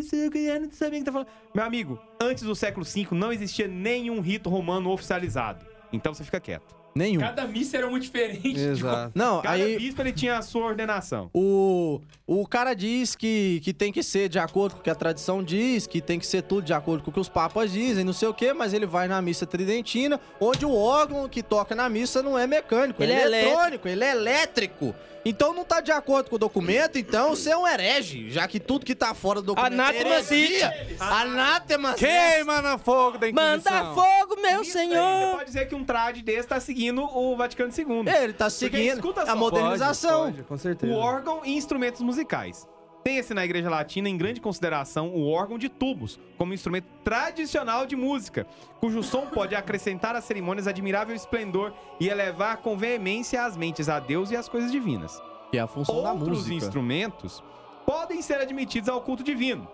eu não sabia o que tá falando. Meu amigo, antes do século V não existia nenhum rito romano oficializado. Então você fica quieto. Nenhum. Cada missa era muito diferente. Exato. Não, Cada aí bispo ele tinha a sua ordenação. o, o cara diz que, que tem que ser de acordo com o que a tradição diz, que tem que ser tudo de acordo com o que os papas dizem, não sei o quê, mas ele vai na missa tridentina, onde o órgão que toca na missa não é mecânico, Ele ele, é é eletrônico, ele é elétrico. Então não tá de acordo com o documento, então você é um herege, já que tudo que tá fora do documento Anátema é heresia. Anátema Queima no fogo da Manda Inquisição. fogo, meu Isso senhor! pode dizer que um trad desse tá seguindo o Vaticano II. Ele tá Porque seguindo escuta a só, modernização. Pode, pode, com certeza. O órgão e instrumentos musicais. Tem-se na Igreja Latina em grande consideração o órgão de tubos, como instrumento tradicional de música, cujo som pode acrescentar às cerimônias admirável esplendor e elevar com veemência as mentes a Deus e às coisas divinas. Que é a função da Outros música. instrumentos podem ser admitidos ao culto divino,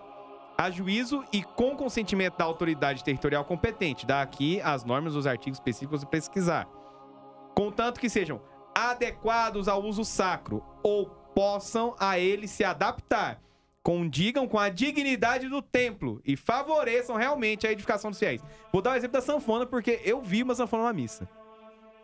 a juízo e com consentimento da autoridade territorial competente. Daqui as normas dos artigos específicos a pesquisar. Contanto que sejam adequados ao uso sacro ou possam a ele se adaptar, condigam com a dignidade do templo e favoreçam realmente a edificação dos fiéis. Vou dar o exemplo da sanfona porque eu vi uma sanfona na missa.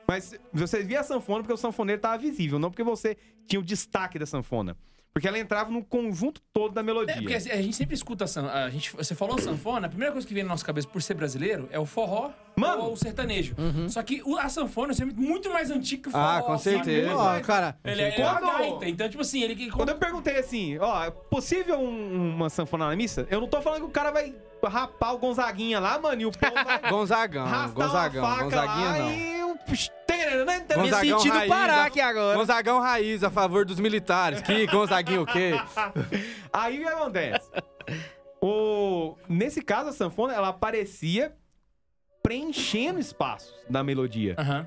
Mas você via a sanfona porque o sanfoneiro estava visível, não porque você tinha o destaque da sanfona. Porque ela entrava no conjunto todo da melodia. É, porque a gente sempre escuta a, gente, você falou sanfona, a primeira coisa que vem na nossa cabeça por ser brasileiro é o forró Mano! ou o sertanejo. Só que a sanfona é muito mais antigo que o forró. Ah, com certeza. Ó, cara, Ele é, é uma Quando- gaita, então tipo assim, ele... Quando eu perguntei assim, ó, é possível um- uma sanfona na missa? Eu não tô falando que o cara vai rapar o Gonzaguinha lá, mano, e o povo vai (laughs) Gonzagão, Gonzagão, Gonzaguinha lá não. e. Me sentindo raiz, parar a- aqui agora. Gonzagão raiz a favor dos militares. Que Gonzaguinho o quê? (laughs) Aí o que acontece? O... Nesse caso, a sanfona, ela aparecia preenchendo espaços da melodia. Aham.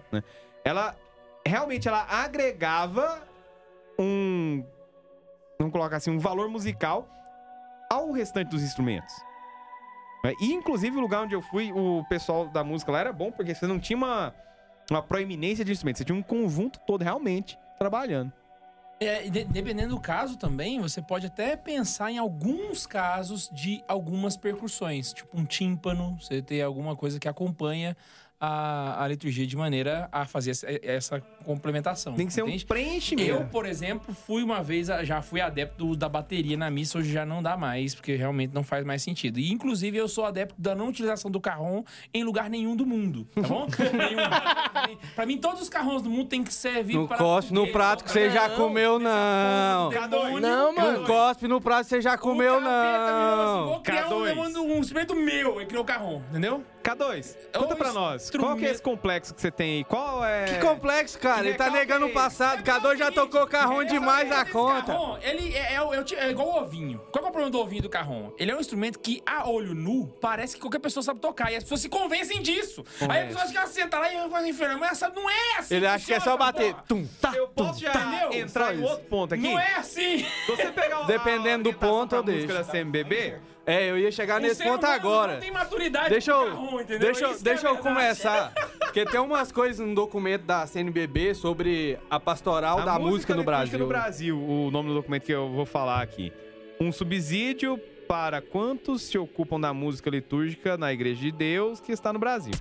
Ela, realmente, ela agregava um... Vamos colocar assim, um valor musical ao restante dos instrumentos. Né? E, inclusive, o lugar onde eu fui, o pessoal da música lá era bom, porque você não tinha uma, uma proeminência de instrumentos, você tinha um conjunto todo realmente trabalhando. É, de- dependendo do caso também, você pode até pensar em alguns casos de algumas percussões, tipo um tímpano, você ter alguma coisa que acompanha a, a liturgia de maneira a fazer essa, essa complementação. Tem que ser entende? um preenchimento. Eu, por exemplo, fui uma vez, já fui adepto da bateria na missa, hoje já não dá mais, porque realmente não faz mais sentido. E, inclusive, eu sou adepto da não utilização do carrom em lugar nenhum do mundo, tá bom? (laughs) nenhum. Pra mim, todos os carrões do mundo tem que servir Não para cospe no prato que você já Não, comeu, não. demônio. Não, mano. Não cospe no prato que você já comeu, O capeta virou assim, não. Vou criar um, K2. um, um instrumento meu, e criou o carrom, entendeu? K2, É conta um pra nós. Qual que é esse complexo que você tem aí? Qual é. Que complexo, cara. Ele tá Recalque negando o aí. passado. K2 já tocou carrão demais a conta. carrom, ele é, é é é igual o ovinho. Qual que é o problema do ovinho do carrom? Ele é um instrumento que, a olho nu, parece que qualquer pessoa sabe tocar. E as pessoas se convencem disso. Aí a pessoa acha que ela senta lá e faz inferno. Mas ela sabe, não é assim. Ele acha que é só bater. Tum, tá, Eu tum, posso já tá. Entendeu? entrar em isso. outro ponto aqui? Não é assim. Se você pegar (laughs) Dependendo do ponto, eu deixo. da CMBB, É, eu ia chegar O nesse ponto humano agora. Não tem maturidade Deixa eu, carrom, entendeu? deixa, Isso é deixa eu verdade. começar. Porque tem umas coisas no documento da CNBB sobre a pastoral a da música no litúrgica Brasil. no Brasil, o nome do documento que eu vou falar aqui. Um subsídio para quantos se ocupam da música litúrgica na Igreja de Deus que está no Brasil.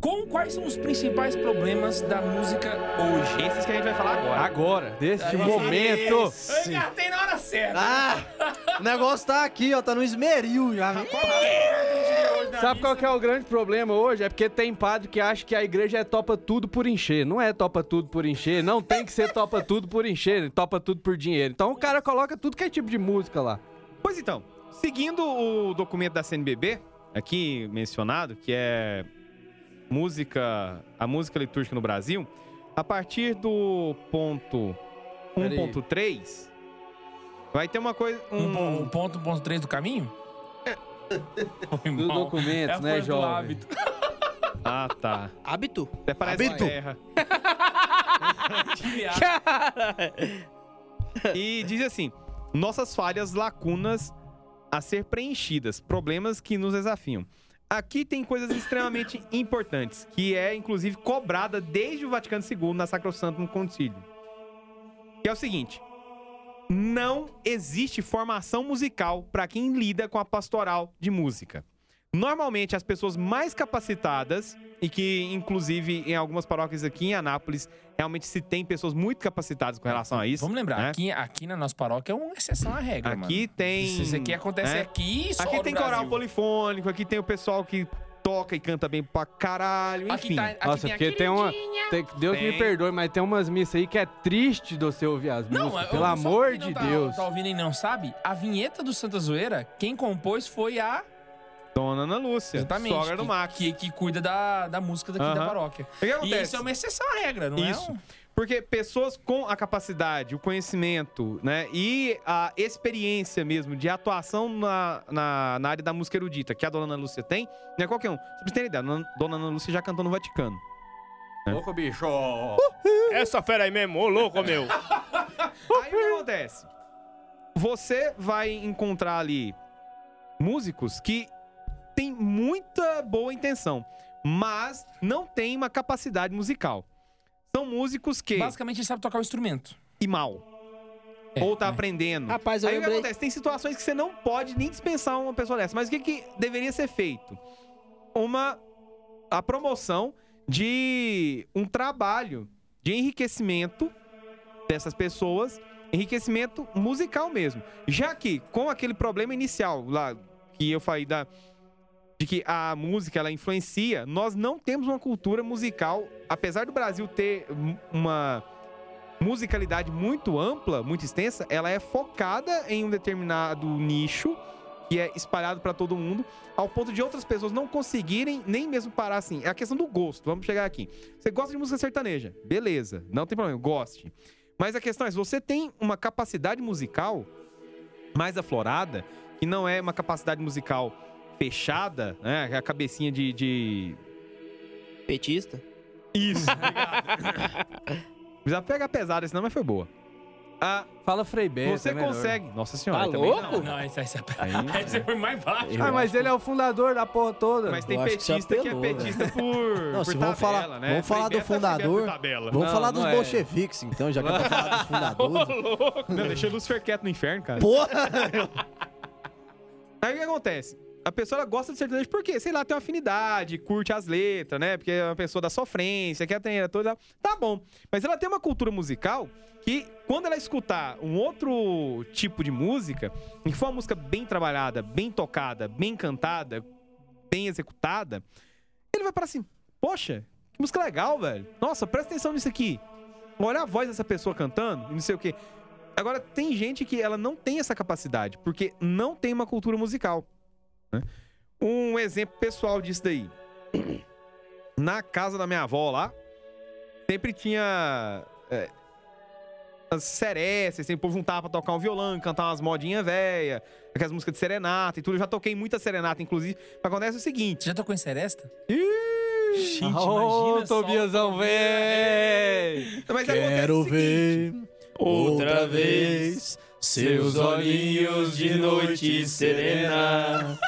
Com quais são os principais problemas da música hoje? Esses que a gente vai falar agora. Agora, deste momento. Eu engatei na hora certa. Ah, o negócio tá aqui, ó, tá no esmeril já. né? Sabe qual que é o grande problema hoje? É porque tem padre que acha que a igreja é topa tudo por encher. Não é topa tudo por encher. Não tem que ser topa tudo por encher. Topa tudo por dinheiro. Então o cara coloca tudo que é tipo de música lá. Pois então, seguindo o documento da CNBB, aqui mencionado, que é música, a música litúrgica no Brasil, a partir do ponto Peraí. 1.3, vai ter uma coisa... Um, Um, um ponto, um ponto três do caminho? (laughs) Foi Do mal. documento, É né, do jovem? hábito. (laughs) Ah, tá. Hábito? Até parece Hábito. uma terra. (laughs) E diz assim: nossas falhas, lacunas a ser preenchidas, problemas que nos desafiam. Aqui tem coisas extremamente (laughs) importantes, que é inclusive cobrada desde o Vaticano II na Sacrosanto no Concílio. Que é o seguinte: não existe formação musical para quem lida com a pastoral de música. Normalmente as pessoas mais capacitadas e que, inclusive, em algumas paróquias aqui em Anápolis, realmente se tem pessoas muito capacitadas com relação a isso. Vamos lembrar, né? aqui, aqui na nossa paróquia é uma exceção à regra, mano. Aqui tem. Se isso aqui acontece né? aqui, só Aqui no tem coral Brasil. polifônico, aqui tem o pessoal que toca e canta bem pra caralho, Aqui enfim. tá, aqui Nossa, tem porque tem uma. tem- Deus me Tem. perdoe, mas tem umas missas aí que é triste de você ouvir as Não, músicas. eu- Pelo amor quem não de tá, Deus. Tá ouvindo e não sabe? A vinheta do Santa Zoeira, quem compôs foi a. Dona Ana Lúcia, Exatamente. sogra do que, Max. Que, que cuida da, da música daqui da paróquia. O que E acontece? isso é uma exceção à regra, não Isso. é? Um... Porque pessoas com a capacidade, o conhecimento, né, e a experiência mesmo de atuação na, na, na área da música erudita que a dona Ana Lúcia tem, não é qualquer um. Pra vocês terem ideia, dona dona Ana Lúcia já cantou no Vaticano. Louco, bicho. Essa fera aí mesmo, ô louco, meu. (laughs) Aí o que acontece? Você vai encontrar ali músicos que têm muita boa intenção, mas não têm uma capacidade musical. São músicos que. Basicamente, ele sabe tocar o instrumento. e mal. É, ou tá é. aprendendo. Rapaz, eu Aí o que lembrei. acontece? Tem situações que você não pode nem dispensar uma pessoa dessa. Mas o que, que deveria ser feito? Uma. A promoção de um trabalho de enriquecimento dessas pessoas, enriquecimento musical mesmo. Já que, com aquele problema inicial lá que eu falei da. De que a música ela influencia, nós não temos uma cultura musical, apesar do Brasil ter um- uma musicalidade muito ampla, muito extensa, ela é focada em um determinado nicho que é espalhado pra todo mundo, ao ponto de outras pessoas não conseguirem nem mesmo parar assim. É a questão do gosto. Vamos chegar aqui. Você gosta de música sertaneja? Beleza, não tem problema, goste. Mas a questão é, se você tem uma capacidade musical mais aflorada, que não é uma capacidade musical fechada, né? A cabecinha de- de Petista. isso, (laughs) Precisa pegar pesada, senão mas foi boa. Ah, Fala Frei Beto, você é consegue. Nossa senhora. Tá louco? não. Não, esse, Aí- (laughs) esse foi mais baixo. Ah, mas ele é o fundador da porra toda. Mas tem acho que você petista que, apelou, é petista por. (laughs) Não, por se vamos tabela, falar- né? vamos falar do é Beto fundador. Vamos Não, falar não dos é. bolcheviques, então, já que é pra falar dos fundadores. Não, deixa Lucifer quieto no inferno, cara. Porra! Aí o que acontece? A pessoa gosta de sertanejo porque, sei lá, tem uma afinidade, curte as letras, né? Porque é uma pessoa da sofrência, que tem toda. Tá bom. Mas ela tem uma cultura musical que, quando ela escutar um outro tipo de música, que for uma música bem trabalhada, bem tocada, bem cantada, bem executada, ele vai para assim: Poxa, que música legal, velho. Nossa, presta atenção nisso aqui. Olha a voz dessa pessoa cantando, não sei o quê. Agora, tem gente que ela não tem essa capacidade, porque não tem uma cultura musical. Né? Um exemplo pessoal disso daí. (clears throat) Na casa da minha avó lá, sempre tinha é, as serécias, sempre o povo juntava pra tocar um violão, cantar umas modinhas velhas, aquelas músicas de serenata e tudo. Eu já toquei muita serenata, inclusive. Mas acontece o seguinte. Você já tocou em Seresta? Ih, Gente, Ô, imagina só. Tobiasão, véi! Mas Quero ver Outra vez, seus olhinhos de noite serena.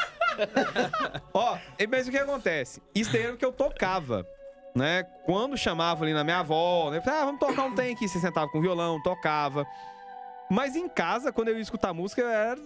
Ó, mas o que acontece? Isso daí era o que eu tocava, né? Quando chamava ali na minha avó, né? Ah, vamos tocar um tem aqui. Você sentava com violão, tocava. Mas em casa, quando eu ia escutar música, eu era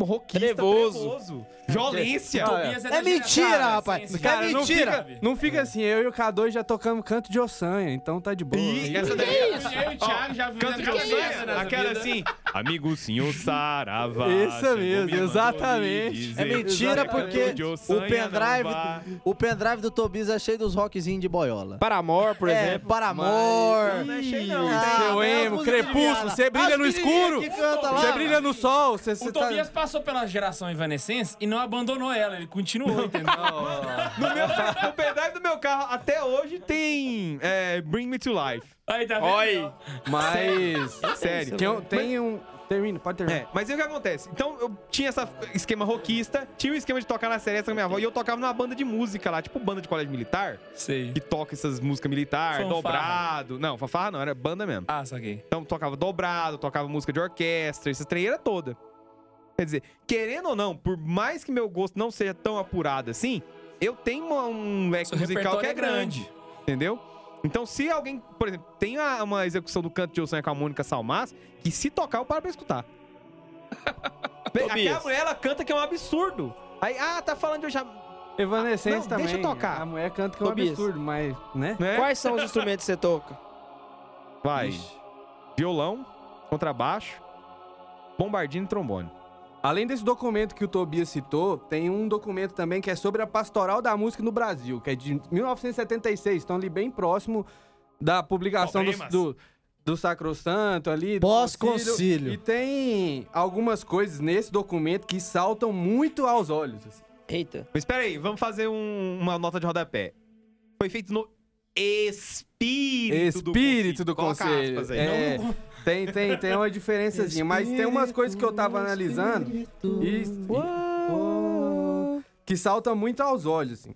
rockista Trevoso. trevoso. Violência. Ah, Tobias É da mentira, geração, rapaz. assim, esse Cara, cara é não mentira. fica, não fica assim, eu e o K2 já tocamos canto de ossanha, então tá de boa. E essa daí Eu e o Thiago já Canto de ossanha, aquela vida. assim, amigo senhor Sarava. Isso mesmo, exatamente. É mentira porque o não pendrive, o pendrive do Tobias é cheio dos rockzinhos de boiola. Para amor, por é, exemplo. para amor. Não é cheio não. Ah, Seu emo, crepúsculo, você brilha no menininhas escuro. que canta lá. Você brilha no sol, você, O você tá... Tobias passou pela geração Evanescence e não abandonou ela, ele continuou, entendeu? (laughs) No meu, no pendrive do meu carro, até hoje, tem é, Bring Me to Life. Aí, tá vendo? Oi. Mas... Sério. Tem, tem um... Termina, pode terminar. É, mas e o que acontece? Então, eu tinha esse esquema rockista, tinha o esquema de tocar na seresta com a minha avó, e eu tocava numa banda de música lá, tipo banda de colégio militar, Sei. que toca essas músicas militar, Fanfarra. dobrado. Não, fanfarra não, era banda mesmo. Ah, saquei. Então, tocava dobrado, tocava música de orquestra, essa treira toda. Quer dizer, querendo ou não, por mais que meu gosto não seja tão apurado assim, eu tenho uma- um leque Seu musical que é é grande. grande. Entendeu? Então, se alguém, por exemplo, tem a- uma execução do canto de Ossanha com a Mônica Salmas, que se tocar, eu paro pra escutar. (laughs) Aquela Tobias. mulher, ela canta que é um absurdo. Aí, ah, tá falando de eu já... Evanescence Não, também. deixa eu tocar. A mulher canta que é um Tobias. absurdo, mas, né? Né? Quais são os instrumentos que você toca? Vai. Ixi. Violão, contrabaixo, bombardino e trombone. Além desse documento que o Tobias citou, tem um documento também que é sobre a pastoral da música no Brasil, que é de 1976, estão ali bem próximo da publicação do, Problemas. do, do Sacrosanto ali. Pós-concílio. E tem algumas coisas nesse documento que saltam muito aos olhos. assim. Eita. Mas espera aí, vamos fazer um- uma nota de rodapé. Foi feito no espírito, Espírito do Coloca conselho. aspas aí. É, tem, tem, tem uma diferençazinha, mas tem umas coisas que eu tava analisando e, que saltam muito aos olhos, assim.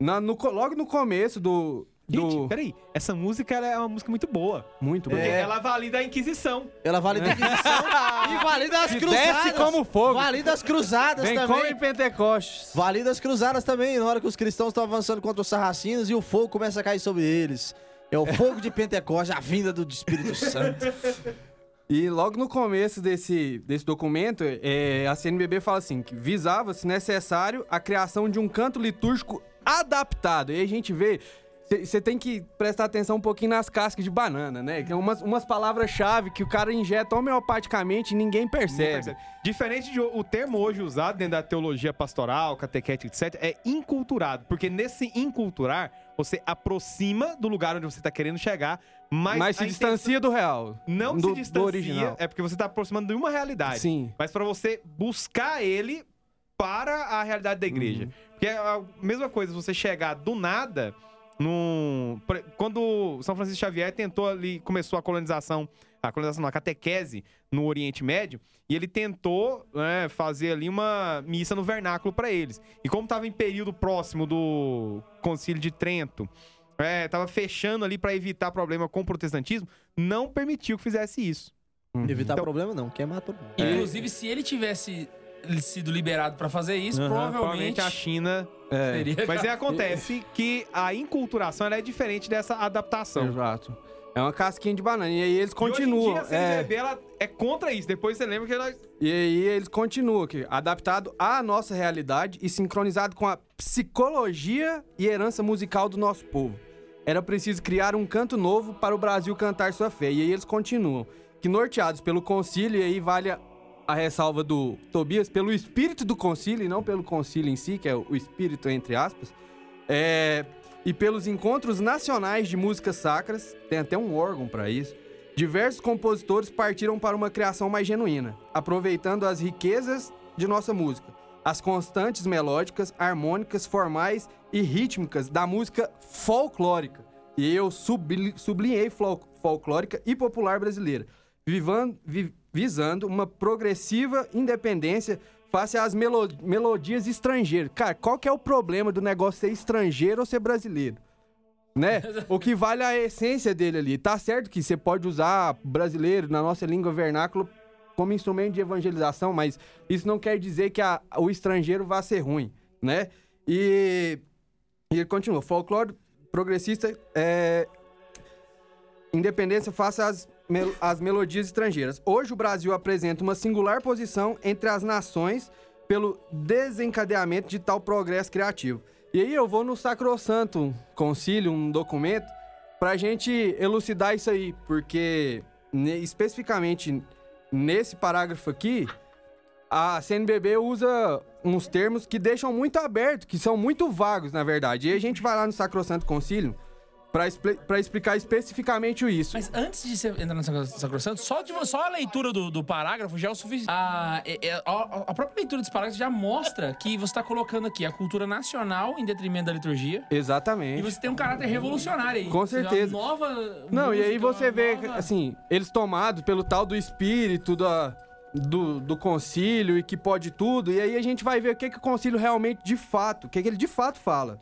Na- no logo no começo do. do... Gente, peraí, essa música ela é uma música muito boa. Muito Porque bom. ela valida a Inquisição. Ela valida a Inquisição (laughs) e valida as cruzadas. desce como fogo. Valida as cruzadas Vem também. come Pentecostes. Valida as cruzadas também, na hora que os cristãos estão avançando contra os sarracinos e o fogo começa a cair sobre eles. É o fogo de Pentecostes, a vinda do Espírito Santo. E logo no começo desse, desse documento, é, a CNBB fala assim, que visava, se necessário, a criação de um canto litúrgico adaptado. E aí a gente vê, você tem que prestar atenção um pouquinho nas cascas de banana, né? Que é umas, umas palavras-chave que o cara injeta homeopaticamente e ninguém percebe. Percebe? Diferente de o o termo hoje usado dentro da teologia pastoral, catequética, etc., é inculturado. Porque nesse inculturar, você aproxima do lugar onde você está querendo chegar, mas, Mas se distancia do real. Não do, se distancia, do original. é porque você está aproximando de uma realidade. Sim. Mas para você buscar ele para a realidade da igreja. Uhum. Porque é a mesma coisa, você chegar do nada num... Quando São Francisco Xavier tentou ali, começou a colonização, a colonização não, a catequese no Oriente Médio, e ele tentou né, fazer ali uma missa no vernáculo para eles. E como estava em período próximo do Concílio de Trento, é, tava fechando ali para evitar problema com o protestantismo, não permitiu que fizesse isso. Evitar Então- problema não, todo mundo. Inclusive, se ele tivesse sido liberado pra fazer isso, Aham, provavelmente a China É, teria. Mas é, (laughs) acontece que a inculturação ela é diferente dessa adaptação. exato. É uma casquinha de banana. E aí eles E continuam. hoje em dia, a é. Ela é contra isso. Depois você lembra que ela... E aí eles continuam aqui, adaptado à nossa realidade e sincronizado com a psicologia e herança musical do nosso povo. Era preciso criar um canto novo para o Brasil cantar sua fé. E aí eles continuam, que norteados pelo concílio, e aí vale a, ressalva do Tobias, pelo espírito do concílio, e não pelo concílio em si, que é o espírito entre aspas, é, e pelos encontros nacionais de músicas sacras, tem até um órgão para isso, diversos compositores partiram para uma criação mais genuína, aproveitando as riquezas de nossa música, as constantes melódicas, harmônicas, formais e rítmicas da música folclórica. E eu subli- sublinhei fol- folclórica e popular brasileira, vivan- vi- visando uma progressiva independência face às melo- melodias estrangeiras. Cara, qual que é o problema do negócio ser estrangeiro ou ser brasileiro? Né? (laughs) O que vale a essência dele ali. Tá certo que você pode usar brasileiro na nossa língua vernácula como instrumento de evangelização, mas isso não quer dizer que a- o estrangeiro vá ser ruim, né? E, e ele continua. Folclore progressista é independência face às, mel- às melodias estrangeiras. Hoje o Brasil apresenta uma singular posição entre as nações pelo desencadeamento de tal progresso criativo. E aí eu vou no Sacrosanto Concílio, um documento, pra gente elucidar isso aí, porque especificamente nesse parágrafo aqui, a CNBB usa uns termos que deixam muito aberto, que são muito vagos, na verdade. E a gente vai lá no Sacrosanto Concílio pra, pra explicar especificamente isso. Mas antes de você entrar no Sacro- Sacrosanto, só, de, só a leitura do, do parágrafo já é o suficiente. A, é- é- a, a própria leitura desse parágrafo já mostra que você está colocando aqui a cultura nacional em detrimento da liturgia. E Exatamente. você tem um caráter revolucionário aí. Com seja, uma certeza. Nova Não, e aí música, você vê, nova- assim, eles tomados pelo tal do espírito da, do, do concílio e que pode tudo, e aí a gente vai ver o que, que o concílio realmente, de fato, o que, que ele de fato fala.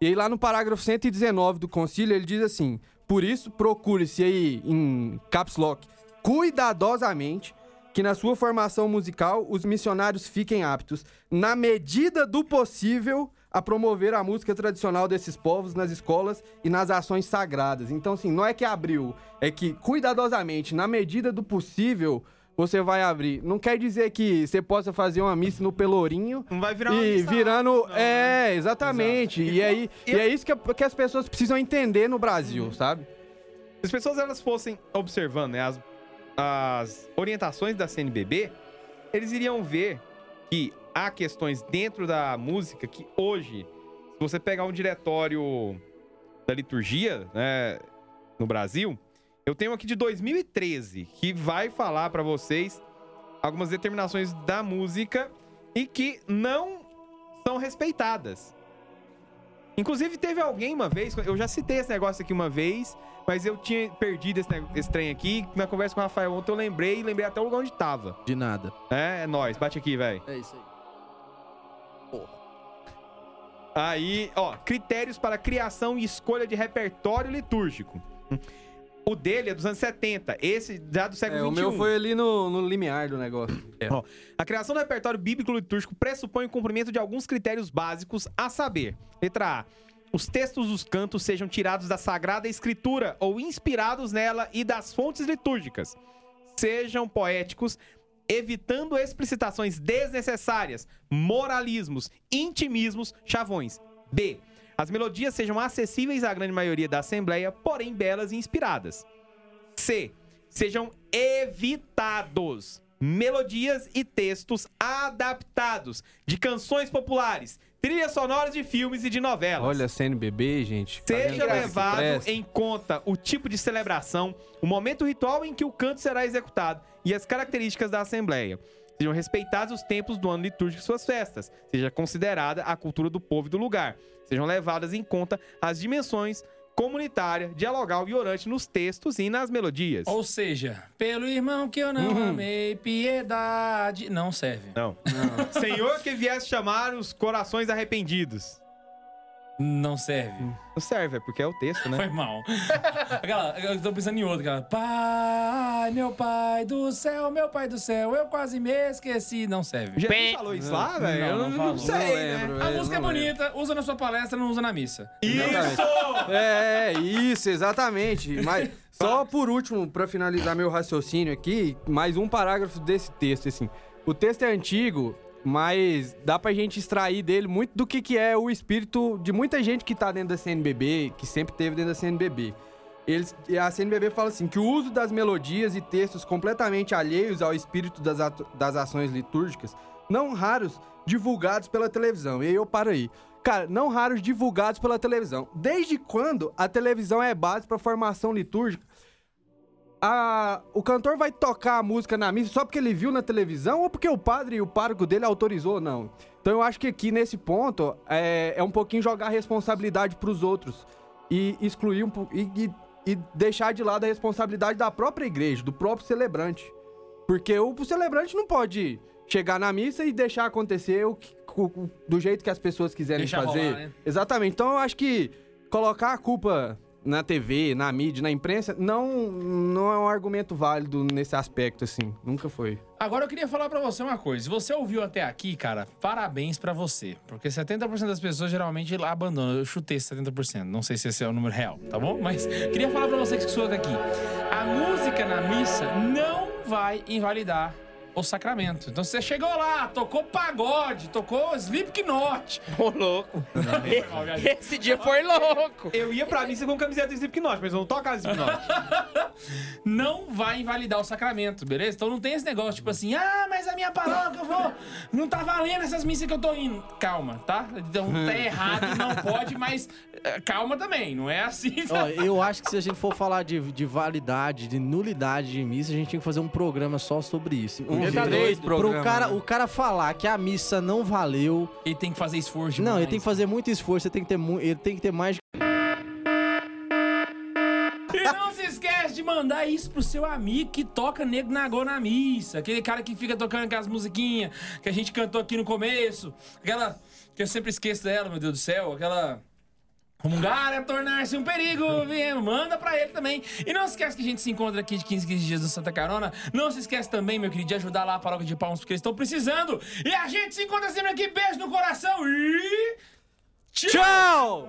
E aí lá no parágrafo 119 do concílio, ele diz assim, por isso procure-se aí, em caps lock, cuidadosamente que na sua formação musical os missionários fiquem aptos, na medida do possível, a promover a música tradicional desses povos nas escolas e nas ações sagradas. Então, assim, não é que abriu, é que cuidadosamente, na medida do possível, você vai abrir. Não quer dizer que você possa fazer uma missa no Pelourinho Não vai virar uma e missa virando. não, né? é, exatamente. E, aí, e é isso que, que as pessoas precisam entender no Brasil, sabe? Se as pessoas elas fossem observando né, as, as orientações da CNBB, eles iriam ver que há questões dentro da música que hoje, se você pegar um diretório da liturgia né, no Brasil, eu tenho aqui de 2013 que vai falar pra vocês algumas determinações da música e que não são respeitadas. Inclusive, teve alguém uma vez, eu já citei esse negócio aqui uma vez, mas eu tinha perdido esse, esse trem aqui. Na conversa com o Rafael ontem eu lembrei e lembrei até o lugar onde tava. De nada. É, é nóis, bate aqui, velho. É isso aí. Aí, ó, critérios para criação e escolha de repertório litúrgico. O dele é dos anos 70, esse já do século É, o 21. meu foi ali no, no limiar do negócio. Ó, a criação do repertório bíblico litúrgico pressupõe o cumprimento de alguns critérios básicos, a saber: letra A. Os textos dos cantos sejam tirados da Sagrada Escritura ou inspirados nela e das fontes litúrgicas. Sejam poéticos, evitando explicitações desnecessárias, moralismos, intimismos, chavões. B. As melodias sejam acessíveis à grande maioria da Assembleia, porém belas e inspiradas. C. Sejam evitados melodias e textos adaptados de canções populares, trilhas sonoras de filmes e de novelas. Olha, CNBB, gente. Seja levado em conta o tipo de celebração, o momento ritual em que o canto será executado e as características da Assembleia. Sejam respeitados os tempos do ano litúrgico e suas festas. Seja considerada a cultura do povo e do lugar. Sejam levadas em conta as dimensões comunitária, dialogal e orante nos textos e nas melodias. Ou seja, pelo irmão que eu não Uhum. amei, piedade. Não serve. Não. (laughs) Senhor que viesse chamar os corações arrependidos. Não serve. Não serve, é porque é o texto, né? Foi mal. (laughs) Aquela, eu tô pensando em outra, aquela. Pai, meu pai do céu, meu pai do céu, eu quase me esqueci. Não serve. Jesus falou isso lá, velho? Não, Eu não não, falou. sei, Não né? lembro, A é, música é não lembro. bonita, usa na sua palestra, não usa na missa. Exatamente. É, isso, exatamente. Mas (laughs) só por último, pra finalizar meu raciocínio aqui, mais um parágrafo desse texto, assim. O texto é antigo, mas dá pra gente extrair dele muito do que, que é o espírito de muita gente que tá dentro da CNBB, que sempre teve dentro da CNBB. Eles, a CNBB fala assim, que o uso das melodias e textos completamente alheios ao espírito das, das ações litúrgicas, não raros divulgados pela televisão. E aí eu paro aí. Cara, não raros divulgados pela televisão. Desde quando a televisão é base para formação litúrgica? A- o cantor vai tocar a música na missa só porque ele viu na televisão ou porque o padre e o pároco dele autorizou? Não. Então eu acho que aqui nesse ponto é, é um pouquinho jogar a responsabilidade pros outros e excluir um. E, e- e deixar de lado a responsabilidade da própria igreja, do próprio celebrante. Porque o, o celebrante não pode chegar na missa e deixar acontecer o que- o- do jeito que as pessoas quiserem Deixar fazer. rolar, né? Exatamente. Então eu acho que colocar a culpa na TV, na mídia, na imprensa, não, não é um argumento válido nesse aspecto, assim. Nunca foi. Agora eu queria falar pra você uma coisa. Se você ouviu até aqui, cara, parabéns pra você. Porque 70% das pessoas geralmente lá abandonam. Eu chutei esse 70%. Não sei se esse é o número real, tá bom? Mas queria falar pra você que escutou daqui. A música na missa não vai invalidar o sacramento. Então você chegou lá, tocou pagode, tocou Slipknot. Ô, louco. (laughs) Esse dia foi louco. Eu ia pra missa com camiseta do Slipknot, mas eu não toco Slipknot. (laughs) não vai invalidar o sacramento, beleza? Então não tem esse negócio, tipo assim, ah, mas a minha paróquia, eu vou. Não tá valendo essas missas que eu tô indo. Calma, tá? Então tá errado, não pode, mas eh, calma também, não é assim. Ó, eu acho que se a gente for falar de, de validade, de nulidade de missa, a gente tinha que fazer um programa só sobre isso. Um Porque três Pro cara, né? o cara falar que a missa não valeu. Ele tem que fazer esforço Não, demais. ele tem que fazer muito esforço, ele tem que ter, mu- ele tem que ter mais. E não se esquece de mandar isso pro seu amigo que toca nagô na missa. Aquele cara que fica tocando aquelas musiquinhas que a gente cantou aqui no começo. Aquela que eu sempre esqueço dela, meu Deus do céu. Aquela. Comungar é tornar-se um perigo. Manda pra ele também. E não esquece que a gente se encontra aqui de 15 15 dias do Santa Carona. Não se esquece também, meu querido, de ajudar lá a paróquia de Palmas, porque eles estão precisando. E a gente se encontra sempre aqui. Beijo no coração e. Tchau!